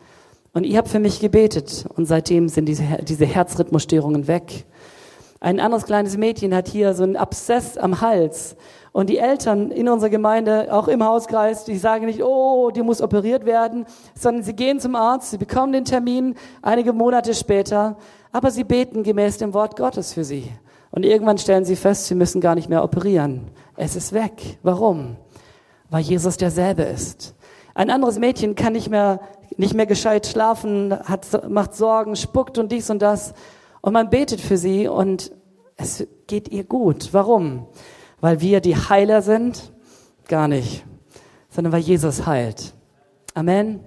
Und ihr habt für mich gebetet. Und seitdem sind diese, diese Herzrhythmusstörungen weg. Ein anderes kleines Mädchen hat hier so einen Abszess am Hals. Und die Eltern in unserer Gemeinde, auch im Hauskreis, die sagen nicht, oh, die muss operiert werden, sondern sie gehen zum Arzt, sie bekommen den Termin einige Monate später, aber sie beten gemäß dem Wort Gottes für sie. Und irgendwann stellen sie fest, sie müssen gar nicht mehr operieren. Es ist weg. Warum? Weil Jesus derselbe ist. Ein anderes Mädchen kann nicht mehr, nicht mehr gescheit schlafen, hat, macht Sorgen, spuckt und dies und das. Und man betet für sie und es geht ihr gut. Warum? Weil wir die Heiler sind? Gar nicht. Sondern weil Jesus heilt. Amen.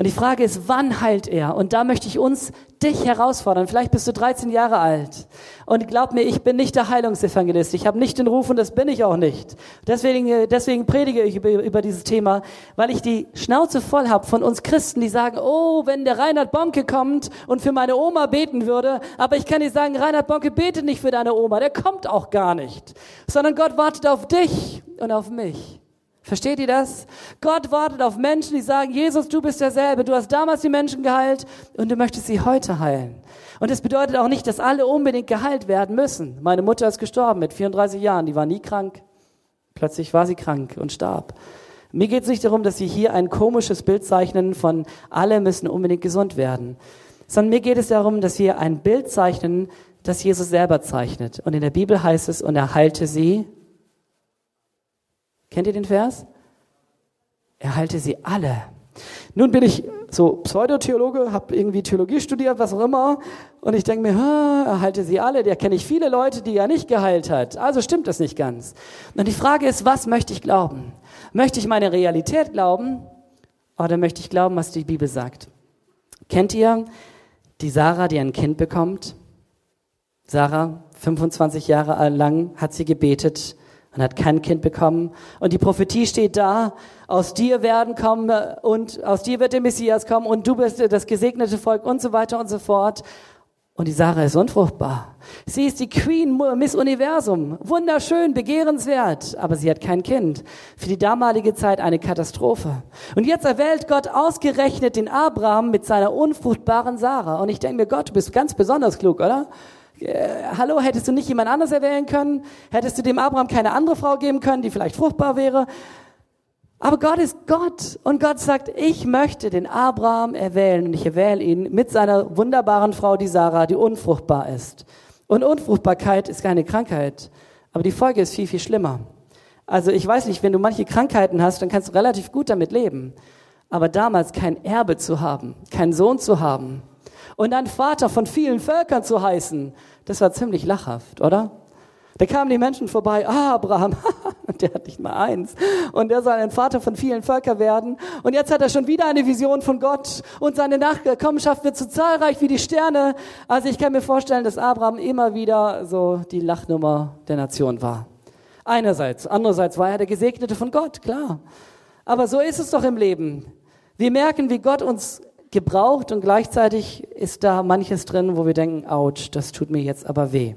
Und die Frage ist, wann heilt er? Und da möchte ich uns, dich herausfordern. Vielleicht bist du 13 Jahre alt. Und glaub mir, ich bin nicht der Heilungsevangelist. Ich habe nicht den Ruf und das bin ich auch nicht. Deswegen, deswegen predige ich über, über dieses Thema, weil ich die Schnauze voll habe von uns Christen, die sagen, oh, wenn der Reinhard Bonke kommt und für meine Oma beten würde, aber ich kann dir sagen, Reinhard Bonke betet nicht für deine Oma, der kommt auch gar nicht. Sondern Gott wartet auf dich und auf mich. Versteht ihr das? Gott wartet auf Menschen, die sagen, Jesus, du bist derselbe. Du hast damals die Menschen geheilt und du möchtest sie heute heilen. Und das bedeutet auch nicht, dass alle unbedingt geheilt werden müssen. Meine Mutter ist gestorben mit 34 Jahren. Die war nie krank. Plötzlich war sie krank und starb. Mir geht es nicht darum, dass Sie hier ein komisches Bild zeichnen von alle müssen unbedingt gesund werden, sondern mir geht es darum, dass wir ein Bild zeichnen, das Jesus selber zeichnet. Und in der Bibel heißt es, und er heilte sie Kennt ihr den Vers? Er halte sie alle. Nun bin ich so Pseudotheologe, habe irgendwie Theologie studiert, was auch immer, und ich denke mir, er halte sie alle. Der kenne ich viele Leute, die er nicht geheilt hat. Also stimmt das nicht ganz. Und die Frage ist, was möchte ich glauben? Möchte ich meine Realität glauben oder möchte ich glauben, was die Bibel sagt? Kennt ihr die Sarah, die ein Kind bekommt? Sarah, 25 Jahre lang hat sie gebetet und hat kein Kind bekommen. Und die Prophetie steht da, aus dir werden kommen und aus dir wird der Messias kommen und du bist das gesegnete Volk und so weiter und so fort. Und die Sarah ist unfruchtbar. Sie ist die Queen Miss Universum. Wunderschön, begehrenswert. Aber sie hat kein Kind. Für die damalige Zeit eine Katastrophe. Und jetzt erwählt Gott ausgerechnet den Abraham mit seiner unfruchtbaren Sarah. Und ich denke mir, Gott, du bist ganz besonders klug, oder? Äh, hallo, hättest du nicht jemand anderes erwählen können? Hättest du dem Abraham keine andere Frau geben können, die vielleicht fruchtbar wäre? Aber Gott ist Gott und Gott sagt, ich möchte den Abraham erwählen und ich erwähle ihn mit seiner wunderbaren Frau, die Sarah, die unfruchtbar ist. Und Unfruchtbarkeit ist keine Krankheit, aber die Folge ist viel, viel schlimmer. Also ich weiß nicht, wenn du manche Krankheiten hast, dann kannst du relativ gut damit leben. Aber damals kein Erbe zu haben, keinen Sohn zu haben und dann Vater von vielen Völkern zu heißen, das war ziemlich lachhaft, oder? Da kamen die Menschen vorbei, ah, Abraham, der hat nicht mal eins. Und der soll ein Vater von vielen Völkern werden. Und jetzt hat er schon wieder eine Vision von Gott. Und seine Nachkommenschaft wird so zahlreich wie die Sterne. Also ich kann mir vorstellen, dass Abraham immer wieder so die Lachnummer der Nation war. Einerseits. Andererseits war er der Gesegnete von Gott, klar. Aber so ist es doch im Leben. Wir merken, wie Gott uns gebraucht und gleichzeitig ist da manches drin, wo wir denken, ouch, das tut mir jetzt aber weh.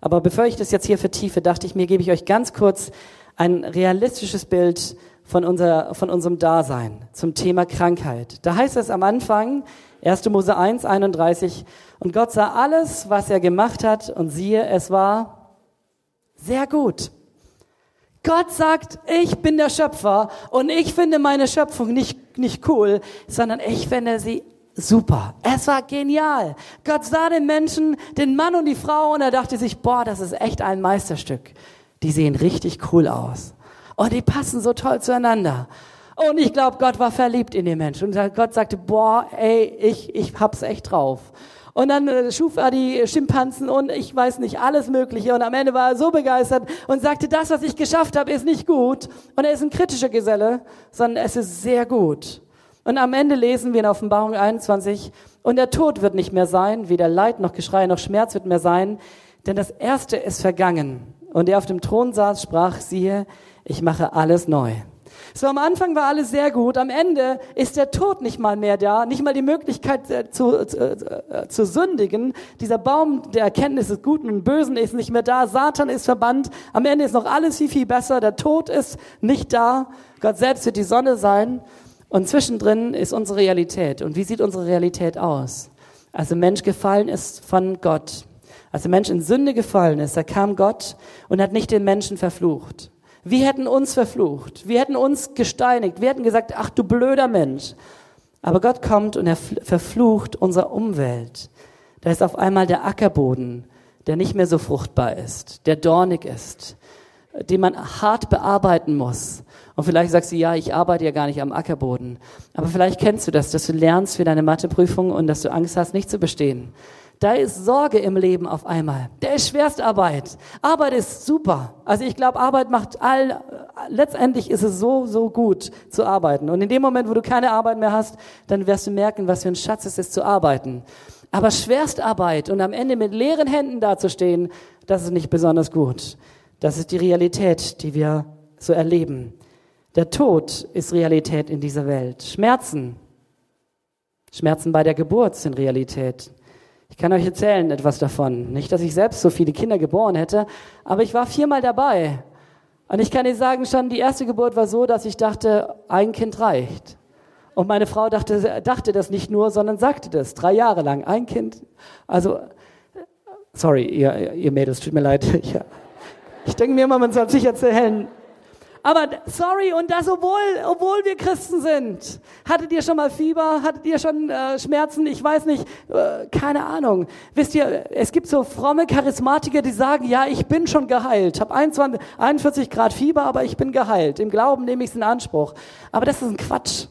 Aber bevor ich das jetzt hier vertiefe, dachte ich mir, gebe ich euch ganz kurz ein realistisches Bild von, unser, von unserem Dasein zum Thema Krankheit. Da heißt es am Anfang, 1. Mose 1, 31, und Gott sah alles, was er gemacht hat, und siehe, es war sehr gut. Gott sagt, ich bin der Schöpfer und ich finde meine Schöpfung nicht, nicht cool, sondern ich finde sie super. Es war genial. Gott sah den Menschen, den Mann und die Frau und er dachte sich, boah, das ist echt ein Meisterstück. Die sehen richtig cool aus. Und die passen so toll zueinander. Und ich glaube, Gott war verliebt in den Menschen. Und Gott sagte, boah, ey, ich, ich hab's echt drauf. Und dann äh, schuf er die Schimpansen und ich weiß nicht, alles Mögliche. Und am Ende war er so begeistert und sagte, das, was ich geschafft habe, ist nicht gut. Und er ist ein kritischer Geselle, sondern es ist sehr gut. Und am Ende lesen wir in Offenbarung 21, und der Tod wird nicht mehr sein, weder Leid noch Geschrei noch Schmerz wird mehr sein, denn das Erste ist vergangen. Und der auf dem Thron saß, sprach, siehe, ich mache alles neu. So am Anfang war alles sehr gut, am Ende ist der Tod nicht mal mehr da, nicht mal die Möglichkeit äh, zu, zu, äh, zu sündigen. Dieser Baum der Erkenntnis des Guten und Bösen ist nicht mehr da, Satan ist verbannt, am Ende ist noch alles viel, viel besser, der Tod ist nicht da, Gott selbst wird die Sonne sein und zwischendrin ist unsere Realität. Und wie sieht unsere Realität aus? Als der Mensch gefallen ist von Gott, als der Mensch in Sünde gefallen ist, da kam Gott und hat nicht den Menschen verflucht. Wir hätten uns verflucht, wir hätten uns gesteinigt, wir hätten gesagt, ach du blöder Mensch. Aber Gott kommt und er verflucht unsere Umwelt. Da ist auf einmal der Ackerboden, der nicht mehr so fruchtbar ist, der dornig ist, den man hart bearbeiten muss. Und vielleicht sagst du, ja, ich arbeite ja gar nicht am Ackerboden. Aber vielleicht kennst du das, dass du lernst für deine Matheprüfung und dass du Angst hast, nicht zu bestehen. Da ist Sorge im Leben auf einmal. Da ist Schwerstarbeit. Arbeit ist super. Also ich glaube, Arbeit macht all, letztendlich ist es so, so gut zu arbeiten. Und in dem Moment, wo du keine Arbeit mehr hast, dann wirst du merken, was für ein Schatz es ist zu arbeiten. Aber Schwerstarbeit und am Ende mit leeren Händen dazustehen, das ist nicht besonders gut. Das ist die Realität, die wir so erleben. Der Tod ist Realität in dieser Welt. Schmerzen. Schmerzen bei der Geburt sind Realität. Ich kann euch erzählen etwas davon. Nicht, dass ich selbst so viele Kinder geboren hätte, aber ich war viermal dabei. Und ich kann dir sagen, schon die erste Geburt war so, dass ich dachte, ein Kind reicht. Und meine Frau dachte, dachte das nicht nur, sondern sagte das drei Jahre lang. Ein Kind. Also, sorry, ihr, ihr Mädels, tut mir leid. Ich, ich denke mir immer, man soll sich erzählen, aber sorry, und das obwohl, obwohl wir Christen sind. Hattet ihr schon mal Fieber? Hattet ihr schon äh, Schmerzen? Ich weiß nicht, äh, keine Ahnung. Wisst ihr, es gibt so fromme Charismatiker, die sagen, ja, ich bin schon geheilt. Hab 21, 41 Grad Fieber, aber ich bin geheilt. Im Glauben nehme ich es in Anspruch. Aber das ist ein Quatsch.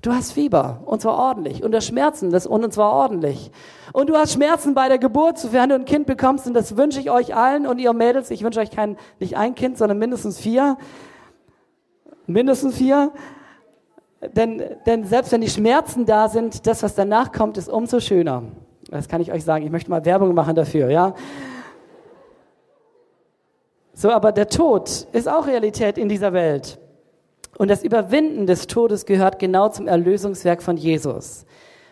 Du hast Fieber, und zwar ordentlich. Und das Schmerzen, das, und zwar ordentlich. Und du hast Schmerzen bei der Geburt, sofern du ein Kind bekommst. Und das wünsche ich euch allen und ihr Mädels. Ich wünsche euch kein, nicht ein Kind, sondern mindestens vier mindestens vier. Denn, denn selbst wenn die Schmerzen da sind, das, was danach kommt, ist umso schöner. Das kann ich euch sagen. Ich möchte mal Werbung machen dafür, ja. So, aber der Tod ist auch Realität in dieser Welt. Und das Überwinden des Todes gehört genau zum Erlösungswerk von Jesus.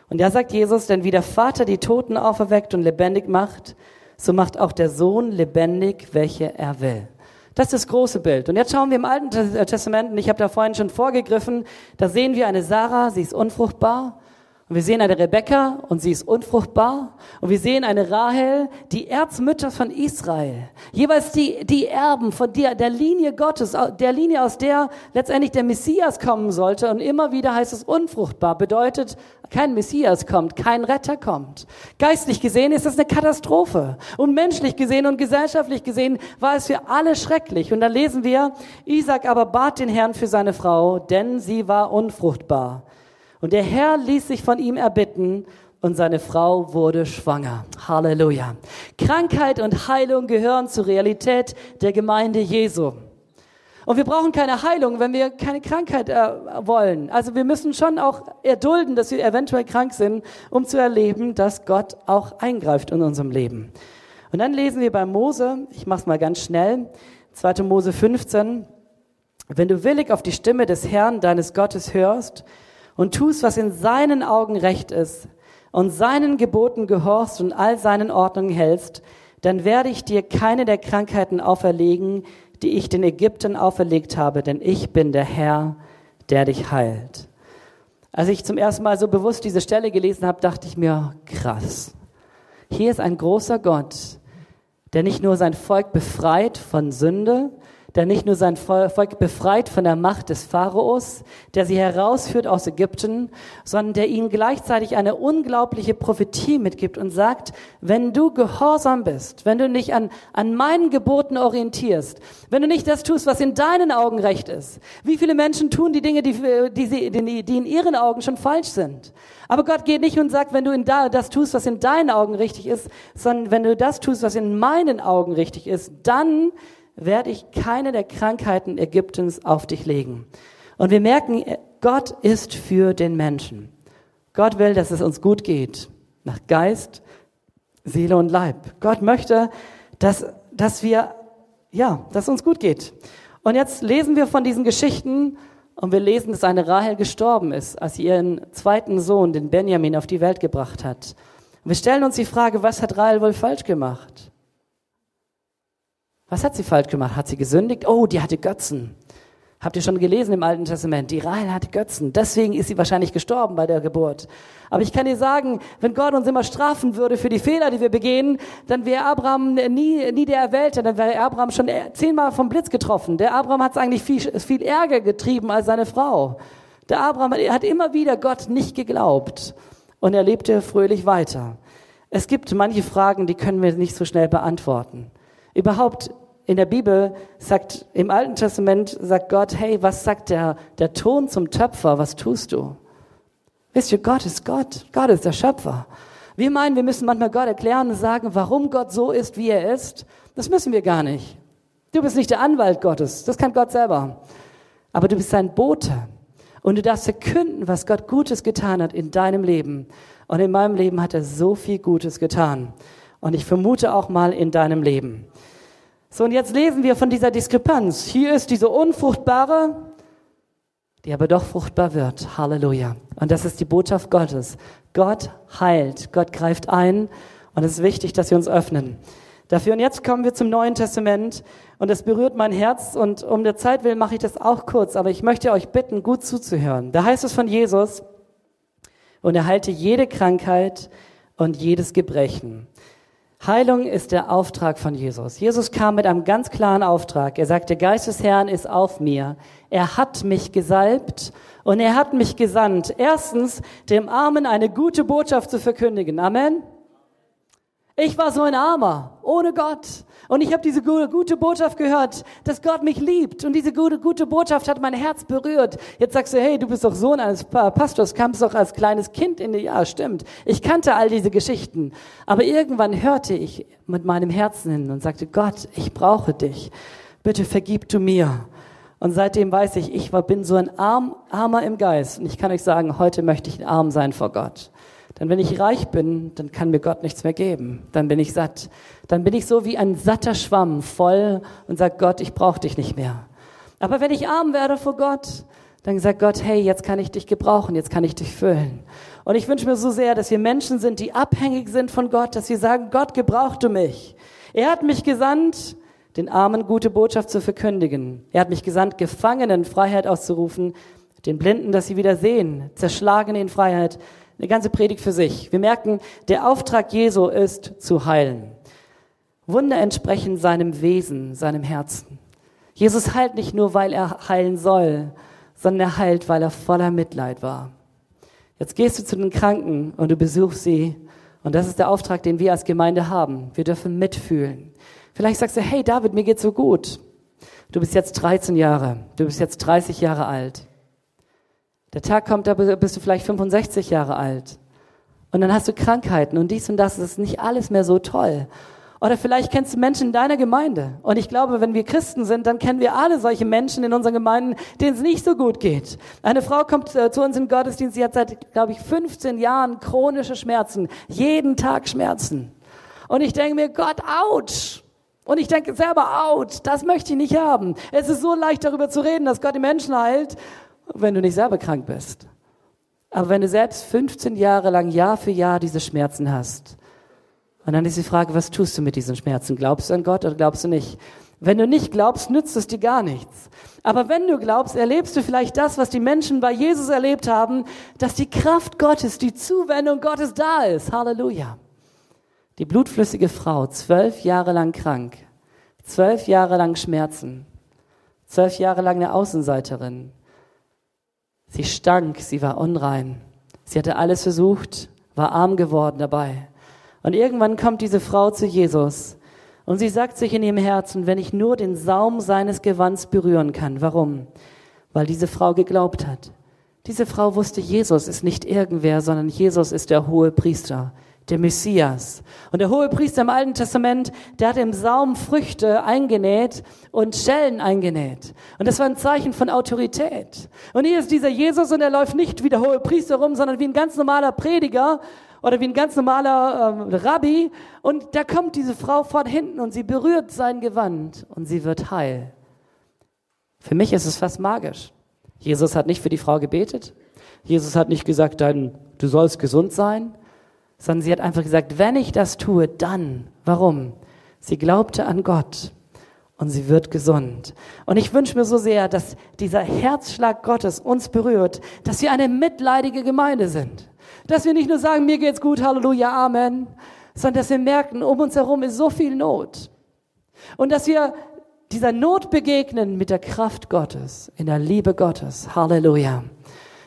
Und da sagt Jesus, denn wie der Vater die Toten auferweckt und lebendig macht, so macht auch der Sohn lebendig, welche er will. Das ist das große Bild. Und jetzt schauen wir im Alten Testament, und ich habe da vorhin schon vorgegriffen, da sehen wir eine Sarah, sie ist unfruchtbar. Und wir sehen eine Rebekka und sie ist unfruchtbar. Und wir sehen eine Rahel, die Erzmütter von Israel. Jeweils die, die Erben von der, der Linie Gottes, der Linie, aus der letztendlich der Messias kommen sollte. Und immer wieder heißt es unfruchtbar. Bedeutet, kein Messias kommt, kein Retter kommt. Geistlich gesehen ist das eine Katastrophe. Und menschlich gesehen und gesellschaftlich gesehen war es für alle schrecklich. Und da lesen wir, Isaac aber bat den Herrn für seine Frau, denn sie war unfruchtbar. Und der Herr ließ sich von ihm erbitten und seine Frau wurde schwanger. Halleluja. Krankheit und Heilung gehören zur Realität der Gemeinde Jesu. Und wir brauchen keine Heilung, wenn wir keine Krankheit äh, wollen. Also wir müssen schon auch erdulden, dass wir eventuell krank sind, um zu erleben, dass Gott auch eingreift in unserem Leben. Und dann lesen wir bei Mose, ich mache es mal ganz schnell, 2. Mose 15, wenn du willig auf die Stimme des Herrn, deines Gottes hörst und tust, was in seinen Augen recht ist und seinen Geboten gehorchst und all seinen Ordnungen hältst, dann werde ich dir keine der Krankheiten auferlegen, die ich den Ägyptern auferlegt habe, denn ich bin der Herr, der dich heilt. Als ich zum ersten Mal so bewusst diese Stelle gelesen habe, dachte ich mir, krass. Hier ist ein großer Gott, der nicht nur sein Volk befreit von Sünde, der nicht nur sein Volk befreit von der Macht des Pharaos, der sie herausführt aus Ägypten, sondern der ihnen gleichzeitig eine unglaubliche Prophetie mitgibt und sagt, wenn du gehorsam bist, wenn du dich an, an meinen Geboten orientierst, wenn du nicht das tust, was in deinen Augen recht ist. Wie viele Menschen tun die Dinge, die, die, sie, die, die in ihren Augen schon falsch sind? Aber Gott geht nicht und sagt, wenn du in da, das tust, was in deinen Augen richtig ist, sondern wenn du das tust, was in meinen Augen richtig ist, dann werde ich keine der Krankheiten Ägyptens auf dich legen. Und wir merken, Gott ist für den Menschen. Gott will, dass es uns gut geht. Nach Geist, Seele und Leib. Gott möchte, dass, dass wir, ja, dass es uns gut geht. Und jetzt lesen wir von diesen Geschichten und wir lesen, dass eine Rahel gestorben ist, als sie ihren zweiten Sohn, den Benjamin, auf die Welt gebracht hat. Und wir stellen uns die Frage, was hat Rahel wohl falsch gemacht? Was hat sie falsch gemacht? Hat sie gesündigt? Oh, die hatte Götzen. Habt ihr schon gelesen im Alten Testament? Die Rahel hatte Götzen. Deswegen ist sie wahrscheinlich gestorben bei der Geburt. Aber ich kann dir sagen, wenn Gott uns immer strafen würde für die Fehler, die wir begehen, dann wäre Abraham nie, nie der Erwählte. Dann wäre Abraham schon zehnmal vom Blitz getroffen. Der Abraham hat es eigentlich viel, viel Ärger getrieben als seine Frau. Der Abraham hat immer wieder Gott nicht geglaubt. Und er lebte fröhlich weiter. Es gibt manche Fragen, die können wir nicht so schnell beantworten. Überhaupt in der Bibel sagt, im Alten Testament sagt Gott, hey, was sagt der, der Ton zum Töpfer? Was tust du? Wisst ihr, Gott ist Gott. Gott ist der Schöpfer. Wir meinen, wir müssen manchmal Gott erklären und sagen, warum Gott so ist, wie er ist. Das müssen wir gar nicht. Du bist nicht der Anwalt Gottes. Das kann Gott selber. Aber du bist sein Bote. Und du darfst verkünden, was Gott Gutes getan hat in deinem Leben. Und in meinem Leben hat er so viel Gutes getan. Und ich vermute auch mal in deinem Leben. So, und jetzt lesen wir von dieser Diskrepanz. Hier ist diese unfruchtbare, die aber doch fruchtbar wird. Halleluja. Und das ist die Botschaft Gottes. Gott heilt, Gott greift ein und es ist wichtig, dass wir uns öffnen. Dafür und jetzt kommen wir zum Neuen Testament und es berührt mein Herz und um der Zeit willen mache ich das auch kurz, aber ich möchte euch bitten, gut zuzuhören. Da heißt es von Jesus, und er heilte jede Krankheit und jedes Gebrechen. Heilung ist der Auftrag von Jesus. Jesus kam mit einem ganz klaren Auftrag. Er sagte, Geist des Herrn ist auf mir. Er hat mich gesalbt und er hat mich gesandt. Erstens, dem Armen eine gute Botschaft zu verkündigen. Amen. Ich war so ein Armer, ohne Gott. Und ich habe diese gute Botschaft gehört, dass Gott mich liebt. Und diese gute, gute Botschaft hat mein Herz berührt. Jetzt sagst du, hey, du bist doch Sohn eines Pastors, kamst doch als kleines Kind in die, ja, stimmt. Ich kannte all diese Geschichten. Aber irgendwann hörte ich mit meinem Herzen hin und sagte, Gott, ich brauche dich. Bitte vergib du mir. Und seitdem weiß ich, ich bin so ein Arm, Armer im Geist. Und ich kann euch sagen, heute möchte ich arm sein vor Gott. Denn wenn ich reich bin, dann kann mir Gott nichts mehr geben. Dann bin ich satt. Dann bin ich so wie ein satter Schwamm voll und sage Gott, ich brauche dich nicht mehr. Aber wenn ich arm werde vor Gott, dann sagt Gott, hey, jetzt kann ich dich gebrauchen, jetzt kann ich dich füllen. Und ich wünsche mir so sehr, dass wir Menschen sind, die abhängig sind von Gott, dass wir sagen, Gott, gebraucht du mich. Er hat mich gesandt, den Armen gute Botschaft zu verkündigen. Er hat mich gesandt, Gefangenen Freiheit auszurufen, den Blinden, dass sie wieder sehen, Zerschlagene in Freiheit. Eine ganze Predigt für sich. Wir merken, der Auftrag Jesu ist zu heilen. Wunder entsprechen seinem Wesen, seinem Herzen. Jesus heilt nicht nur, weil er heilen soll, sondern er heilt, weil er voller Mitleid war. Jetzt gehst du zu den Kranken und du besuchst sie. Und das ist der Auftrag, den wir als Gemeinde haben. Wir dürfen mitfühlen. Vielleicht sagst du, hey David, mir geht's so gut. Du bist jetzt 13 Jahre. Du bist jetzt 30 Jahre alt. Der Tag kommt, da bist du vielleicht 65 Jahre alt. Und dann hast du Krankheiten und dies und das. Das ist nicht alles mehr so toll. Oder vielleicht kennst du Menschen in deiner Gemeinde. Und ich glaube, wenn wir Christen sind, dann kennen wir alle solche Menschen in unseren Gemeinden, denen es nicht so gut geht. Eine Frau kommt äh, zu uns im Gottesdienst, sie hat seit, glaube ich, 15 Jahren chronische Schmerzen. Jeden Tag Schmerzen. Und ich denke mir, Gott, ouch. Und ich denke selber, out, das möchte ich nicht haben. Es ist so leicht darüber zu reden, dass Gott die Menschen heilt, wenn du nicht selber krank bist. Aber wenn du selbst 15 Jahre lang Jahr für Jahr diese Schmerzen hast, und dann ist die Frage, was tust du mit diesen Schmerzen? Glaubst du an Gott oder glaubst du nicht? Wenn du nicht glaubst, nützt es dir gar nichts. Aber wenn du glaubst, erlebst du vielleicht das, was die Menschen bei Jesus erlebt haben, dass die Kraft Gottes, die Zuwendung Gottes da ist. Halleluja. Die blutflüssige Frau, zwölf Jahre lang krank, zwölf Jahre lang Schmerzen, zwölf Jahre lang eine Außenseiterin. Sie stank, sie war unrein. Sie hatte alles versucht, war arm geworden dabei. Und irgendwann kommt diese Frau zu Jesus und sie sagt sich in ihrem Herzen, wenn ich nur den Saum seines Gewands berühren kann. Warum? Weil diese Frau geglaubt hat. Diese Frau wusste, Jesus ist nicht irgendwer, sondern Jesus ist der hohe Priester der Messias. Und der hohe Priester im Alten Testament, der hat im Saum Früchte eingenäht und Schellen eingenäht. Und das war ein Zeichen von Autorität. Und hier ist dieser Jesus und er läuft nicht wie der hohe Priester rum, sondern wie ein ganz normaler Prediger oder wie ein ganz normaler ähm, Rabbi. Und da kommt diese Frau von hinten und sie berührt sein Gewand und sie wird heil. Für mich ist es fast magisch. Jesus hat nicht für die Frau gebetet. Jesus hat nicht gesagt, dein, du sollst gesund sein sondern sie hat einfach gesagt, wenn ich das tue, dann. Warum? Sie glaubte an Gott und sie wird gesund. Und ich wünsche mir so sehr, dass dieser Herzschlag Gottes uns berührt, dass wir eine mitleidige Gemeinde sind. Dass wir nicht nur sagen, mir geht's gut, Halleluja, Amen, sondern dass wir merken, um uns herum ist so viel Not. Und dass wir dieser Not begegnen mit der Kraft Gottes, in der Liebe Gottes. Halleluja.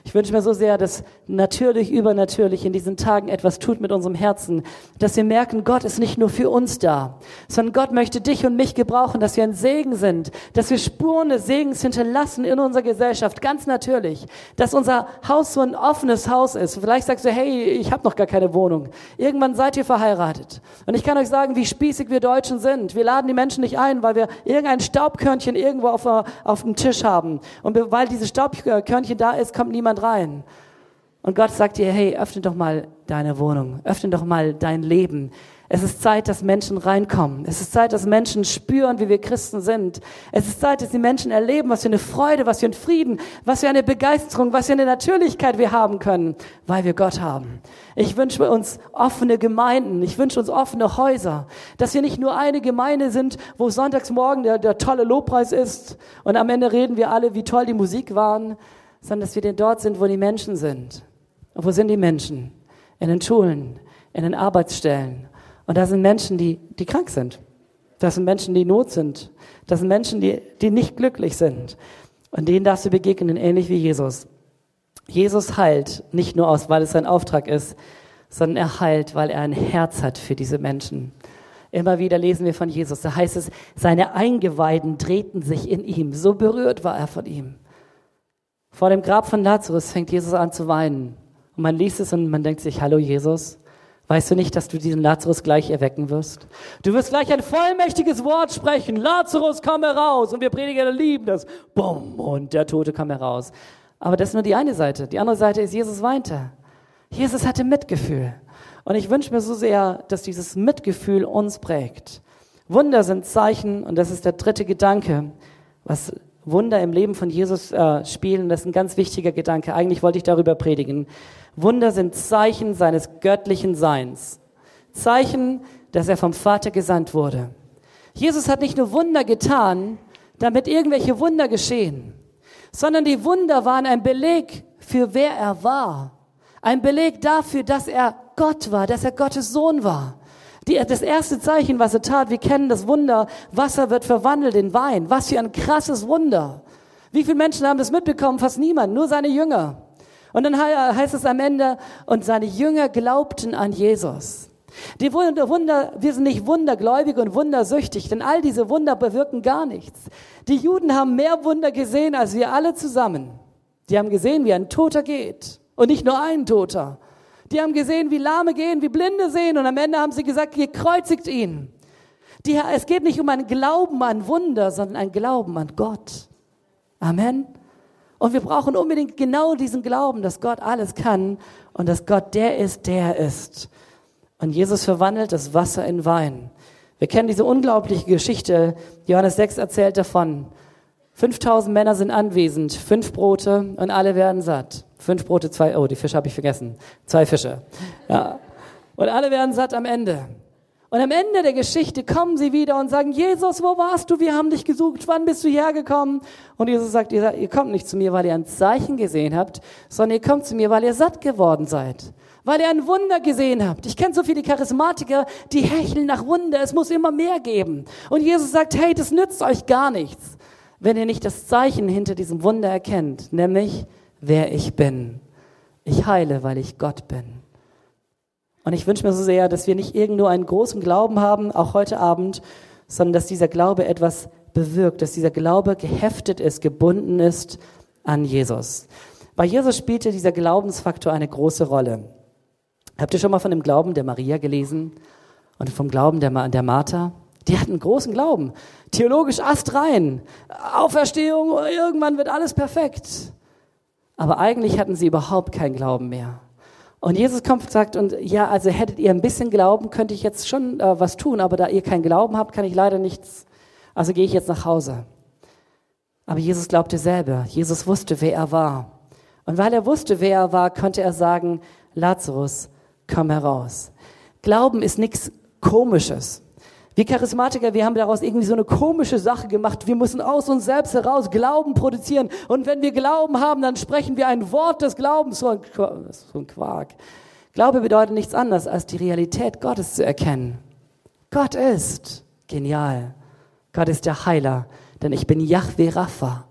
Ich wünsche mir so sehr, dass natürlich, übernatürlich in diesen Tagen etwas tut mit unserem Herzen, dass wir merken, Gott ist nicht nur für uns da, sondern Gott möchte dich und mich gebrauchen, dass wir ein Segen sind, dass wir Spuren des Segens hinterlassen in unserer Gesellschaft, ganz natürlich, dass unser Haus so ein offenes Haus ist. Vielleicht sagst du, hey, ich habe noch gar keine Wohnung. Irgendwann seid ihr verheiratet. Und ich kann euch sagen, wie spießig wir Deutschen sind. Wir laden die Menschen nicht ein, weil wir irgendein Staubkörnchen irgendwo auf, auf dem Tisch haben. Und weil dieses Staubkörnchen da ist, kommt niemand rein. Und Gott sagt dir, hey, öffne doch mal deine Wohnung, öffne doch mal dein Leben. Es ist Zeit, dass Menschen reinkommen. Es ist Zeit, dass Menschen spüren, wie wir Christen sind. Es ist Zeit, dass die Menschen erleben, was für eine Freude, was für ein Frieden, was für eine Begeisterung, was für eine Natürlichkeit wir haben können, weil wir Gott haben. Ich wünsche uns offene Gemeinden. Ich wünsche uns offene Häuser. Dass wir nicht nur eine Gemeinde sind, wo sonntags morgen der, der tolle Lobpreis ist und am Ende reden wir alle, wie toll die Musik waren, sondern dass wir denn dort sind, wo die Menschen sind. Und wo sind die Menschen? In den Schulen, in den Arbeitsstellen. Und da sind Menschen, die, die krank sind. Das sind Menschen, die Not sind. Das sind Menschen, die, die nicht glücklich sind. Und denen darfst du begegnen, ähnlich wie Jesus. Jesus heilt nicht nur aus, weil es sein Auftrag ist, sondern er heilt, weil er ein Herz hat für diese Menschen. Immer wieder lesen wir von Jesus. Da heißt es, seine Eingeweiden drehten sich in ihm. So berührt war er von ihm. Vor dem Grab von Lazarus fängt Jesus an zu weinen. Und man liest es und man denkt sich, hallo Jesus, weißt du nicht, dass du diesen Lazarus gleich erwecken wirst? Du wirst gleich ein vollmächtiges Wort sprechen. Lazarus, komm heraus. Und wir Prediger lieben das. Bumm. Und der Tote kam heraus. Aber das ist nur die eine Seite. Die andere Seite ist, Jesus weinte. Jesus hatte Mitgefühl. Und ich wünsche mir so sehr, dass dieses Mitgefühl uns prägt. Wunder sind Zeichen, und das ist der dritte Gedanke, was Wunder im Leben von Jesus äh, spielen. Das ist ein ganz wichtiger Gedanke. Eigentlich wollte ich darüber predigen. Wunder sind Zeichen seines göttlichen Seins. Zeichen, dass er vom Vater gesandt wurde. Jesus hat nicht nur Wunder getan, damit irgendwelche Wunder geschehen, sondern die Wunder waren ein Beleg für wer er war. Ein Beleg dafür, dass er Gott war, dass er Gottes Sohn war. Die, das erste Zeichen, was er tat, wir kennen das Wunder, Wasser wird verwandelt in Wein. Was für ein krasses Wunder. Wie viele Menschen haben das mitbekommen? Fast niemand, nur seine Jünger. Und dann heißt es am Ende, und seine Jünger glaubten an Jesus. Die Wunder, wir sind nicht wundergläubig und wundersüchtig, denn all diese Wunder bewirken gar nichts. Die Juden haben mehr Wunder gesehen als wir alle zusammen. Die haben gesehen, wie ein Toter geht. Und nicht nur ein Toter. Die haben gesehen, wie Lahme gehen, wie Blinde sehen. Und am Ende haben sie gesagt, gekreuzigt ihn. Die, es geht nicht um ein Glauben an Wunder, sondern ein Glauben an Gott. Amen. Und wir brauchen unbedingt genau diesen Glauben, dass Gott alles kann und dass Gott der ist, der ist. Und Jesus verwandelt das Wasser in Wein. Wir kennen diese unglaubliche Geschichte. Johannes 6 erzählt davon. 5000 Männer sind anwesend, fünf Brote und alle werden satt. Fünf Brote, zwei, oh, die Fische habe ich vergessen. Zwei Fische. Ja. Und alle werden satt am Ende. Und am Ende der Geschichte kommen sie wieder und sagen, Jesus, wo warst du? Wir haben dich gesucht. Wann bist du hierher gekommen? Und Jesus sagt, ihr, ihr kommt nicht zu mir, weil ihr ein Zeichen gesehen habt, sondern ihr kommt zu mir, weil ihr satt geworden seid. Weil ihr ein Wunder gesehen habt. Ich kenne so viele Charismatiker, die hecheln nach Wunder. Es muss immer mehr geben. Und Jesus sagt, hey, das nützt euch gar nichts, wenn ihr nicht das Zeichen hinter diesem Wunder erkennt, nämlich wer ich bin. Ich heile, weil ich Gott bin. Und ich wünsche mir so sehr, dass wir nicht irgendwo einen großen Glauben haben, auch heute Abend, sondern dass dieser Glaube etwas bewirkt, dass dieser Glaube geheftet ist, gebunden ist an Jesus. Bei Jesus spielte dieser Glaubensfaktor eine große Rolle. Habt ihr schon mal von dem Glauben der Maria gelesen und vom Glauben der, der Martha? Die hatten großen Glauben. Theologisch astrein. Auferstehung, irgendwann wird alles perfekt. Aber eigentlich hatten sie überhaupt keinen Glauben mehr. Und Jesus kommt und sagt, und ja, also hättet ihr ein bisschen Glauben, könnte ich jetzt schon äh, was tun, aber da ihr keinen Glauben habt, kann ich leider nichts. Also gehe ich jetzt nach Hause. Aber Jesus glaubte selber. Jesus wusste, wer er war. Und weil er wusste, wer er war, konnte er sagen, Lazarus, komm heraus. Glauben ist nichts Komisches. Wir Charismatiker, wir haben daraus irgendwie so eine komische Sache gemacht. Wir müssen aus uns selbst heraus Glauben produzieren. Und wenn wir Glauben haben, dann sprechen wir ein Wort des Glaubens. So ein, so ein Quark. Glaube bedeutet nichts anderes, als die Realität Gottes zu erkennen. Gott ist genial. Gott ist der Heiler, denn ich bin Yahweh Rapha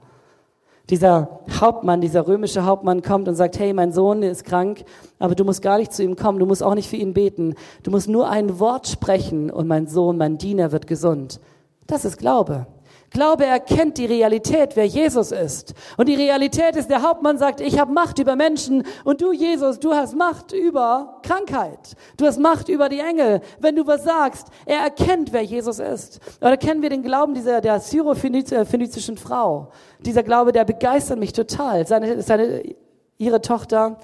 dieser Hauptmann, dieser römische Hauptmann kommt und sagt, hey, mein Sohn ist krank, aber du musst gar nicht zu ihm kommen, du musst auch nicht für ihn beten, du musst nur ein Wort sprechen und mein Sohn, mein Diener wird gesund. Das ist Glaube. Glaube erkennt die Realität, wer Jesus ist. Und die Realität ist, der Hauptmann sagt, ich habe Macht über Menschen und du, Jesus, du hast Macht über Krankheit. Du hast Macht über die Engel. Wenn du was sagst, er erkennt, wer Jesus ist. Oder kennen wir den Glauben dieser, der syrophönizischen Frau. Dieser Glaube, der begeistert mich total. Seine, seine, ihre Tochter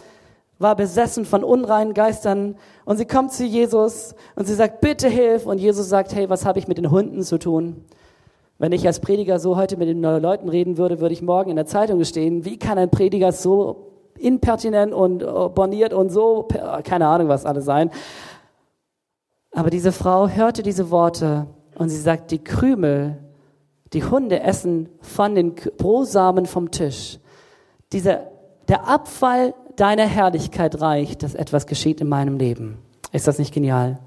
war besessen von unreinen Geistern und sie kommt zu Jesus und sie sagt, bitte hilf. Und Jesus sagt, hey, was habe ich mit den Hunden zu tun? Wenn ich als Prediger so heute mit den Leuten reden würde, würde ich morgen in der Zeitung stehen, wie kann ein Prediger so impertinent und äh, borniert und so, keine Ahnung was alles sein. Aber diese Frau hörte diese Worte und sie sagt, die Krümel, die Hunde essen von den Brosamen vom Tisch. Dieser, der Abfall deiner Herrlichkeit reicht, dass etwas geschieht in meinem Leben. Ist das nicht genial?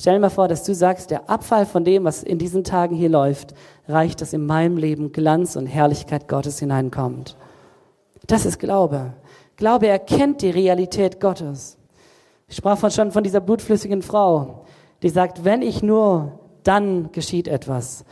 Stell dir mal vor, dass du sagst, der Abfall von dem, was in diesen Tagen hier läuft, reicht, dass in meinem Leben Glanz und Herrlichkeit Gottes hineinkommt. Das ist Glaube. Glaube erkennt die Realität Gottes. Ich sprach schon von dieser blutflüssigen Frau, die sagt, wenn ich nur, dann geschieht etwas.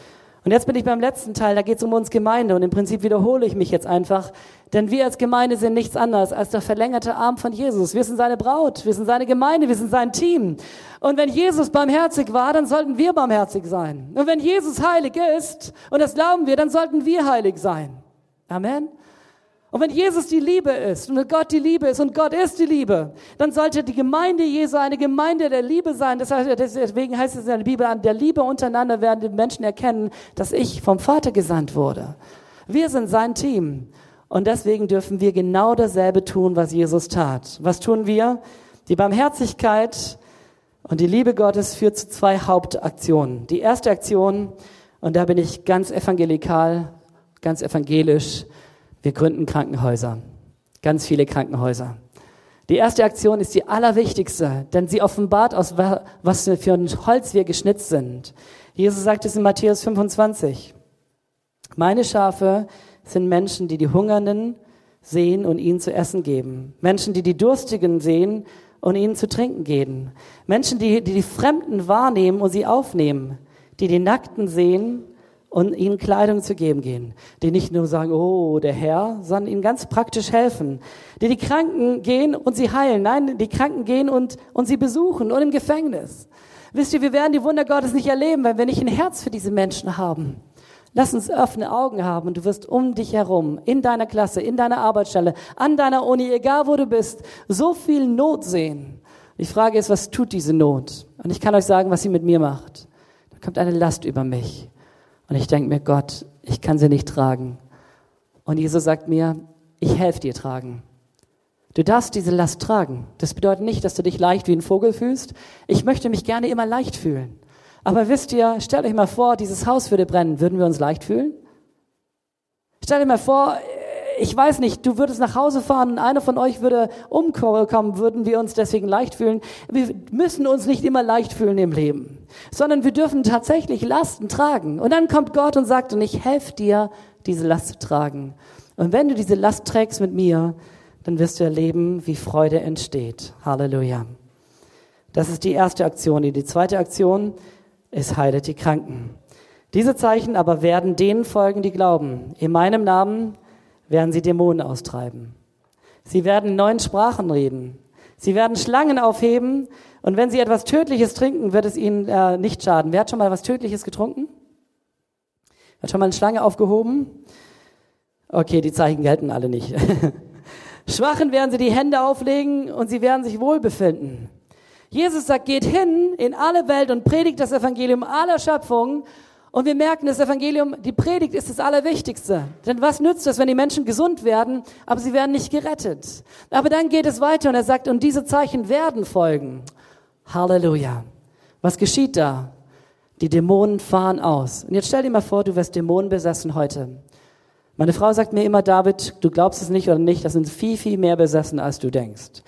Und jetzt bin ich beim letzten Teil, da geht es um uns Gemeinde und im Prinzip wiederhole ich mich jetzt einfach, denn wir als Gemeinde sind nichts anderes als der verlängerte Arm von Jesus. Wir sind seine Braut, wir sind seine Gemeinde, wir sind sein Team. Und wenn Jesus barmherzig war, dann sollten wir barmherzig sein. Und wenn Jesus heilig ist, und das glauben wir, dann sollten wir heilig sein. Amen. Und wenn Jesus die Liebe ist und Gott die Liebe ist und Gott ist die Liebe, dann sollte die Gemeinde Jesu eine Gemeinde der Liebe sein. Das heißt, deswegen heißt es in der Bibel, an der Liebe untereinander werden die Menschen erkennen, dass ich vom Vater gesandt wurde. Wir sind sein Team. Und deswegen dürfen wir genau dasselbe tun, was Jesus tat. Was tun wir? Die Barmherzigkeit und die Liebe Gottes führt zu zwei Hauptaktionen. Die erste Aktion, und da bin ich ganz evangelikal, ganz evangelisch, wir gründen Krankenhäuser. Ganz viele Krankenhäuser. Die erste Aktion ist die allerwichtigste, denn sie offenbart, aus was für ein Holz wir geschnitzt sind. Jesus sagt es in Matthäus 25. Meine Schafe sind Menschen, die die Hungernden sehen und ihnen zu essen geben. Menschen, die die Durstigen sehen und ihnen zu trinken geben. Menschen, die, die die Fremden wahrnehmen und sie aufnehmen. Die die Nackten sehen und ihnen Kleidung zu geben gehen. Die nicht nur sagen, oh, der Herr, sondern ihnen ganz praktisch helfen. Die die Kranken gehen und sie heilen. Nein, die Kranken gehen und, und sie besuchen und im Gefängnis. Wisst ihr, wir werden die Wunder Gottes nicht erleben, wenn wir nicht ein Herz für diese Menschen haben. Lass uns offene Augen haben und du wirst um dich herum, in deiner Klasse, in deiner Arbeitsstelle, an deiner Uni, egal wo du bist, so viel Not sehen. Die Frage ist, was tut diese Not? Und ich kann euch sagen, was sie mit mir macht. Da kommt eine Last über mich. Und ich denke mir, Gott, ich kann sie nicht tragen. Und Jesus sagt mir, ich helfe dir tragen. Du darfst diese Last tragen. Das bedeutet nicht, dass du dich leicht wie ein Vogel fühlst. Ich möchte mich gerne immer leicht fühlen. Aber wisst ihr, stellt euch mal vor, dieses Haus würde brennen. Würden wir uns leicht fühlen? Stellt euch mal vor, ich weiß nicht, du würdest nach Hause fahren und einer von euch würde umkommen, würden wir uns deswegen leicht fühlen. Wir müssen uns nicht immer leicht fühlen im Leben, sondern wir dürfen tatsächlich Lasten tragen. Und dann kommt Gott und sagt, und ich helfe dir, diese Last zu tragen. Und wenn du diese Last trägst mit mir, dann wirst du erleben, wie Freude entsteht. Halleluja. Das ist die erste Aktion. Die zweite Aktion ist heilet die Kranken. Diese Zeichen aber werden denen folgen, die glauben. In meinem Namen werden sie Dämonen austreiben. Sie werden neuen Sprachen reden. Sie werden Schlangen aufheben. Und wenn sie etwas Tödliches trinken, wird es ihnen äh, nicht schaden. Wer hat schon mal was Tödliches getrunken? Hat schon mal eine Schlange aufgehoben? Okay, die Zeichen gelten alle nicht. Schwachen werden sie die Hände auflegen und sie werden sich wohlbefinden. Jesus sagt, geht hin in alle Welt und predigt das Evangelium aller Schöpfung und wir merken, das Evangelium, die Predigt ist das Allerwichtigste. Denn was nützt es, wenn die Menschen gesund werden, aber sie werden nicht gerettet? Aber dann geht es weiter und er sagt, und diese Zeichen werden folgen. Halleluja. Was geschieht da? Die Dämonen fahren aus. Und jetzt stell dir mal vor, du wirst Dämonen besessen heute. Meine Frau sagt mir immer, David, du glaubst es nicht oder nicht, das sind viel, viel mehr besessen, als du denkst.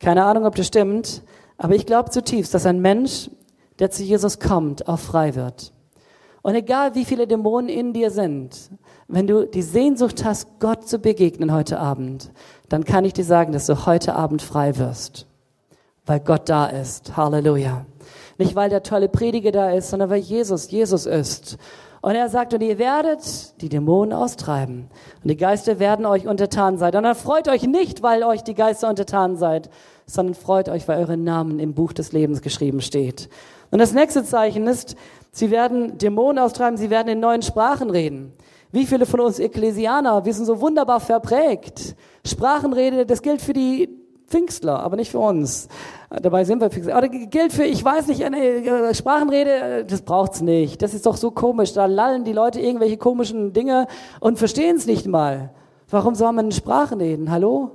Keine Ahnung, ob das stimmt, aber ich glaube zutiefst, dass ein Mensch, der zu Jesus kommt, auch frei wird. Und egal wie viele Dämonen in dir sind, wenn du die Sehnsucht hast, Gott zu begegnen heute Abend, dann kann ich dir sagen, dass du heute Abend frei wirst. Weil Gott da ist. Halleluja. Nicht weil der tolle Prediger da ist, sondern weil Jesus Jesus ist. Und er sagt, und ihr werdet die Dämonen austreiben. Und die Geister werden euch untertan sein. Und dann freut euch nicht, weil euch die Geister untertan seid, sondern freut euch, weil eure Namen im Buch des Lebens geschrieben steht. Und das nächste Zeichen ist, Sie werden Dämonen austreiben, sie werden in neuen Sprachen reden. Wie viele von uns Ekklesianer, wir sind so wunderbar verprägt. Sprachenrede, das gilt für die Pfingstler, aber nicht für uns. Dabei sind wir Pfingstler. Aber das gilt für, ich weiß nicht, eine äh, Sprachenrede, das braucht's nicht. Das ist doch so komisch. Da lallen die Leute irgendwelche komischen Dinge und verstehen es nicht mal. Warum soll man in Sprachen reden? Hallo?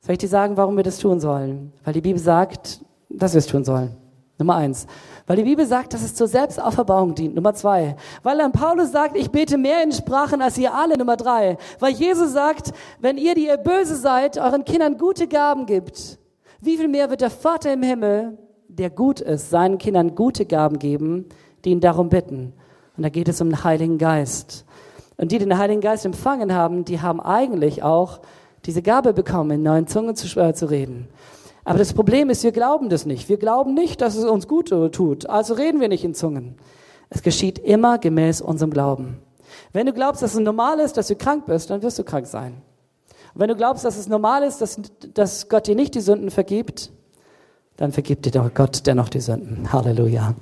Soll ich dir sagen, warum wir das tun sollen? Weil die Bibel sagt, dass wir es tun sollen. Nummer eins. Weil die Bibel sagt, dass es zur Selbstauferbauung dient. Nummer zwei. Weil dann Paulus sagt, ich bete mehr in Sprachen als ihr alle. Nummer drei. Weil Jesus sagt, wenn ihr, die ihr böse seid, euren Kindern gute Gaben gibt, wie viel mehr wird der Vater im Himmel, der gut ist, seinen Kindern gute Gaben geben, die ihn darum bitten. Und da geht es um den Heiligen Geist. Und die, die den Heiligen Geist empfangen haben, die haben eigentlich auch diese Gabe bekommen, in neuen Zungen zu, äh, zu reden. Aber das Problem ist, wir glauben das nicht. Wir glauben nicht, dass es uns gut tut. Also reden wir nicht in Zungen. Es geschieht immer gemäß unserem Glauben. Wenn du glaubst, dass es normal ist, dass du krank bist, dann wirst du krank sein. Und wenn du glaubst, dass es normal ist, dass, dass Gott dir nicht die Sünden vergibt, dann vergibt dir doch Gott dennoch die Sünden. Halleluja.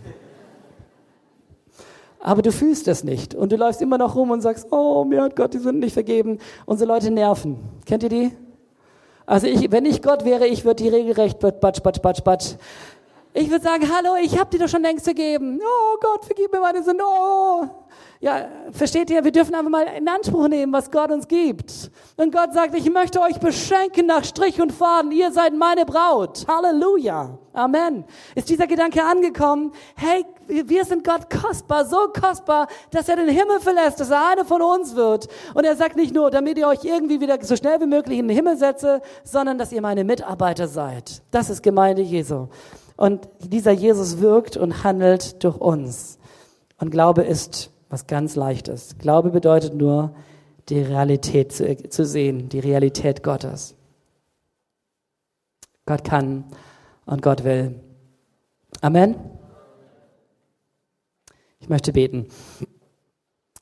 Aber du fühlst es nicht. Und du läufst immer noch rum und sagst, oh, mir hat Gott die Sünden nicht vergeben. Unsere Leute nerven. Kennt ihr die? Also ich, wenn ich Gott wäre, ich würde die regelrecht batsch, batsch, batsch, batsch. Ich würde sagen, hallo, ich habe dir doch schon längst vergeben. Oh Gott, vergib mir meine Sünden. Oh. Ja, versteht ihr? Wir dürfen einfach mal in Anspruch nehmen, was Gott uns gibt. Und Gott sagt, ich möchte euch beschenken nach Strich und Faden. Ihr seid meine Braut. Halleluja. Amen. Ist dieser Gedanke angekommen? Hey, wir sind Gott kostbar, so kostbar, dass er den Himmel verlässt, dass er einer von uns wird. Und er sagt nicht nur, damit ihr euch irgendwie wieder so schnell wie möglich in den Himmel setze, sondern dass ihr meine Mitarbeiter seid. Das ist Gemeinde Jesu. Und dieser Jesus wirkt und handelt durch uns. Und Glaube ist was ganz Leichtes. Glaube bedeutet nur, die Realität zu, zu sehen, die Realität Gottes. Gott kann und Gott will. Amen. Ich möchte beten.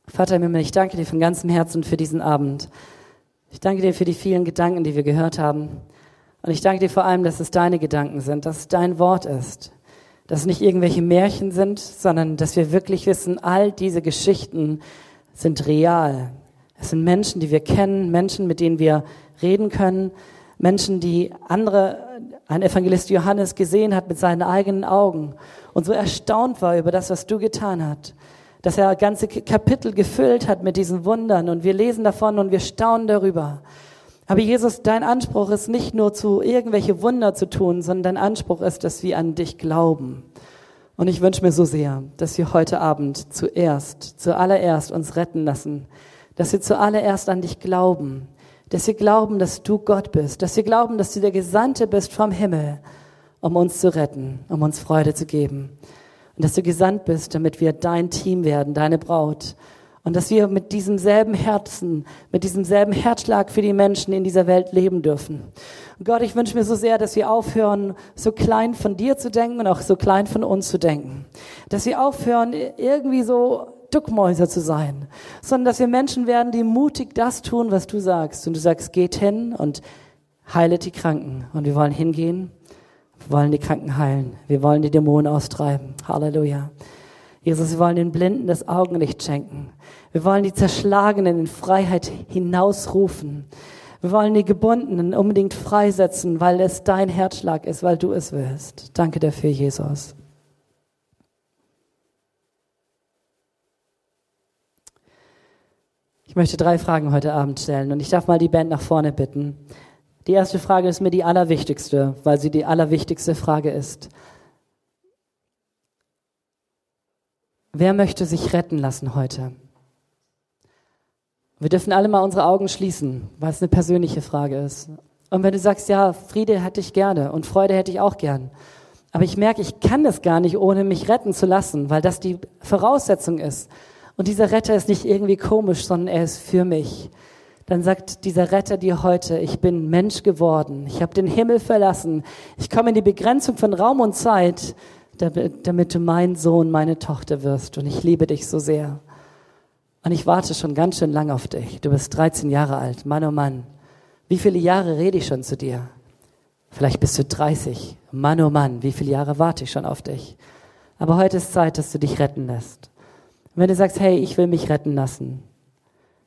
Vater im Himmel, ich danke dir von ganzem Herzen für diesen Abend. Ich danke dir für die vielen Gedanken, die wir gehört haben. Und ich danke dir vor allem, dass es deine Gedanken sind, dass es dein Wort ist dass es nicht irgendwelche Märchen sind, sondern dass wir wirklich wissen, all diese Geschichten sind real. Es sind Menschen, die wir kennen, Menschen, mit denen wir reden können, Menschen, die andere, ein Evangelist Johannes gesehen hat mit seinen eigenen Augen und so erstaunt war über das, was du getan hast, dass er ganze Kapitel gefüllt hat mit diesen Wundern und wir lesen davon und wir staunen darüber. Aber Jesus, dein Anspruch ist nicht nur zu irgendwelche Wunder zu tun, sondern dein Anspruch ist, dass wir an dich glauben. Und ich wünsche mir so sehr, dass wir heute Abend zuerst, zuallererst uns retten lassen, dass wir zuallererst an dich glauben, dass wir glauben, dass du Gott bist, dass wir glauben, dass du der Gesandte bist vom Himmel, um uns zu retten, um uns Freude zu geben. Und dass du gesandt bist, damit wir dein Team werden, deine Braut, und dass wir mit diesem selben Herzen, mit diesem selben Herzschlag für die Menschen in dieser Welt leben dürfen. Und Gott, ich wünsche mir so sehr, dass wir aufhören, so klein von dir zu denken und auch so klein von uns zu denken. Dass wir aufhören, irgendwie so Duckmäuser zu sein, sondern dass wir Menschen werden, die mutig das tun, was du sagst. Und du sagst, geht hin und heilet die Kranken. Und wir wollen hingehen, wir wollen die Kranken heilen, wir wollen die Dämonen austreiben. Halleluja. Jesus, wir wollen den Blinden das Augenlicht schenken. Wir wollen die Zerschlagenen in Freiheit hinausrufen. Wir wollen die Gebundenen unbedingt freisetzen, weil es dein Herzschlag ist, weil du es willst. Danke dafür, Jesus. Ich möchte drei Fragen heute Abend stellen und ich darf mal die Band nach vorne bitten. Die erste Frage ist mir die allerwichtigste, weil sie die allerwichtigste Frage ist. Wer möchte sich retten lassen heute? Wir dürfen alle mal unsere Augen schließen, weil es eine persönliche Frage ist. Und wenn du sagst, ja, Friede hätte ich gerne und Freude hätte ich auch gern, aber ich merke, ich kann das gar nicht, ohne mich retten zu lassen, weil das die Voraussetzung ist. Und dieser Retter ist nicht irgendwie komisch, sondern er ist für mich. Dann sagt dieser Retter dir heute, ich bin Mensch geworden, ich habe den Himmel verlassen, ich komme in die Begrenzung von Raum und Zeit damit, damit du mein Sohn, meine Tochter wirst. Und ich liebe dich so sehr. Und ich warte schon ganz schön lang auf dich. Du bist 13 Jahre alt. Mann, oh Mann. Wie viele Jahre rede ich schon zu dir? Vielleicht bist du 30. Mann, oh Mann, wie viele Jahre warte ich schon auf dich? Aber heute ist Zeit, dass du dich retten lässt. Und wenn du sagst, hey, ich will mich retten lassen,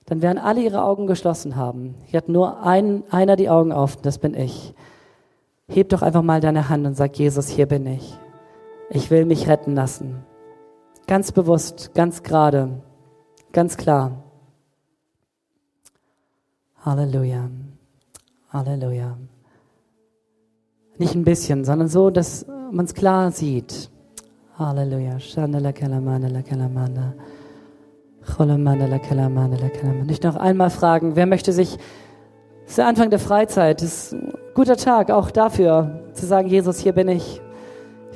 dann werden alle ihre Augen geschlossen haben. Hier hat nur ein, einer die Augen auf, das bin ich. Heb doch einfach mal deine Hand und sag, Jesus, hier bin ich. Ich will mich retten lassen. Ganz bewusst, ganz gerade, ganz klar. Halleluja. Halleluja. Nicht ein bisschen, sondern so, dass man es klar sieht. Halleluja. Nicht noch einmal fragen, wer möchte sich, es ist der Anfang der Freizeit, es ist ein guter Tag auch dafür, zu sagen, Jesus, hier bin ich.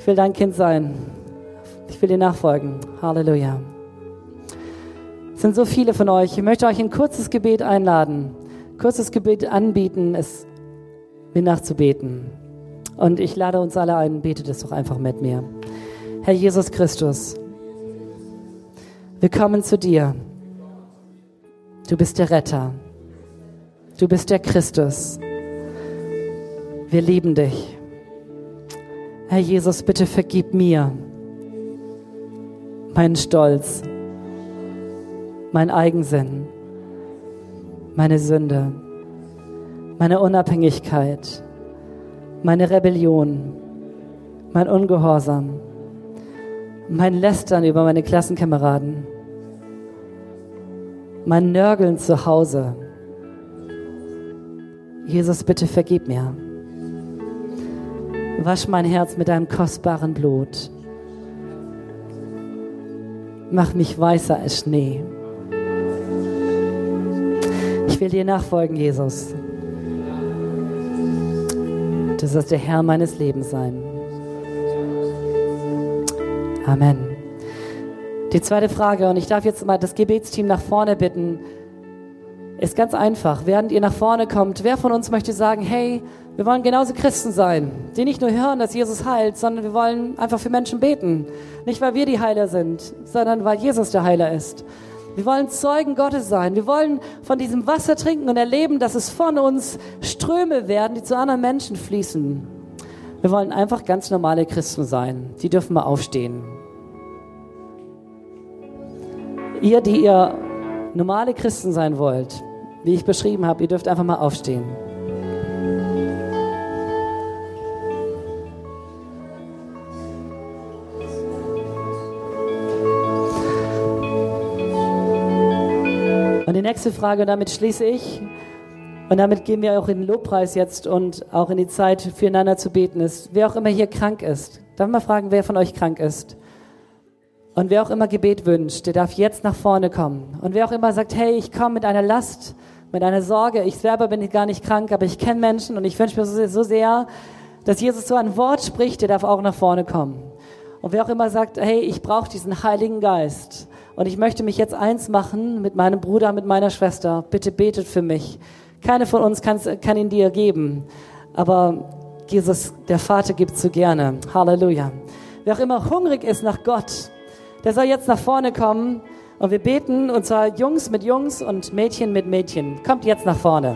Ich will dein Kind sein. Ich will dir nachfolgen. Halleluja. Es sind so viele von euch. Ich möchte euch ein kurzes Gebet einladen, kurzes Gebet anbieten, es mir nachzubeten. Und ich lade uns alle ein, betet es doch einfach mit mir. Herr Jesus Christus, wir kommen zu dir. Du bist der Retter. Du bist der Christus. Wir lieben dich. Herr Jesus, bitte vergib mir meinen Stolz, mein Eigensinn, meine Sünde, meine Unabhängigkeit, meine Rebellion, mein Ungehorsam, mein Lästern über meine Klassenkameraden, mein Nörgeln zu Hause. Jesus, bitte vergib mir. Wasch mein Herz mit deinem kostbaren Blut. Mach mich weißer als Schnee. Ich will dir nachfolgen, Jesus. Du sollst der Herr meines Lebens sein. Amen. Die zweite Frage, und ich darf jetzt mal das Gebetsteam nach vorne bitten, ist ganz einfach. Während ihr nach vorne kommt, wer von uns möchte sagen, hey, wir wollen genauso Christen sein, die nicht nur hören, dass Jesus heilt, sondern wir wollen einfach für Menschen beten. Nicht, weil wir die Heiler sind, sondern weil Jesus der Heiler ist. Wir wollen Zeugen Gottes sein. Wir wollen von diesem Wasser trinken und erleben, dass es von uns Ströme werden, die zu anderen Menschen fließen. Wir wollen einfach ganz normale Christen sein. Die dürfen mal aufstehen. Ihr, die ihr normale Christen sein wollt, wie ich beschrieben habe, ihr dürft einfach mal aufstehen. Und die nächste Frage, damit schließe ich, und damit gehen wir auch in den Lobpreis jetzt und auch in die Zeit füreinander zu beten ist. Wer auch immer hier krank ist, darf mal fragen, wer von euch krank ist. Und wer auch immer Gebet wünscht, der darf jetzt nach vorne kommen. Und wer auch immer sagt, hey, ich komme mit einer Last, mit einer Sorge, ich selber bin gar nicht krank, aber ich kenne Menschen und ich wünsche mir so sehr, dass Jesus so ein Wort spricht, der darf auch nach vorne kommen. Und wer auch immer sagt, hey, ich brauche diesen Heiligen Geist und ich möchte mich jetzt eins machen mit meinem Bruder, mit meiner Schwester, bitte betet für mich. Keine von uns kann ihn dir geben, aber Jesus, der Vater gibt so gerne. Halleluja. Wer auch immer hungrig ist nach Gott, der soll jetzt nach vorne kommen und wir beten, und zwar Jungs mit Jungs und Mädchen mit Mädchen. Kommt jetzt nach vorne.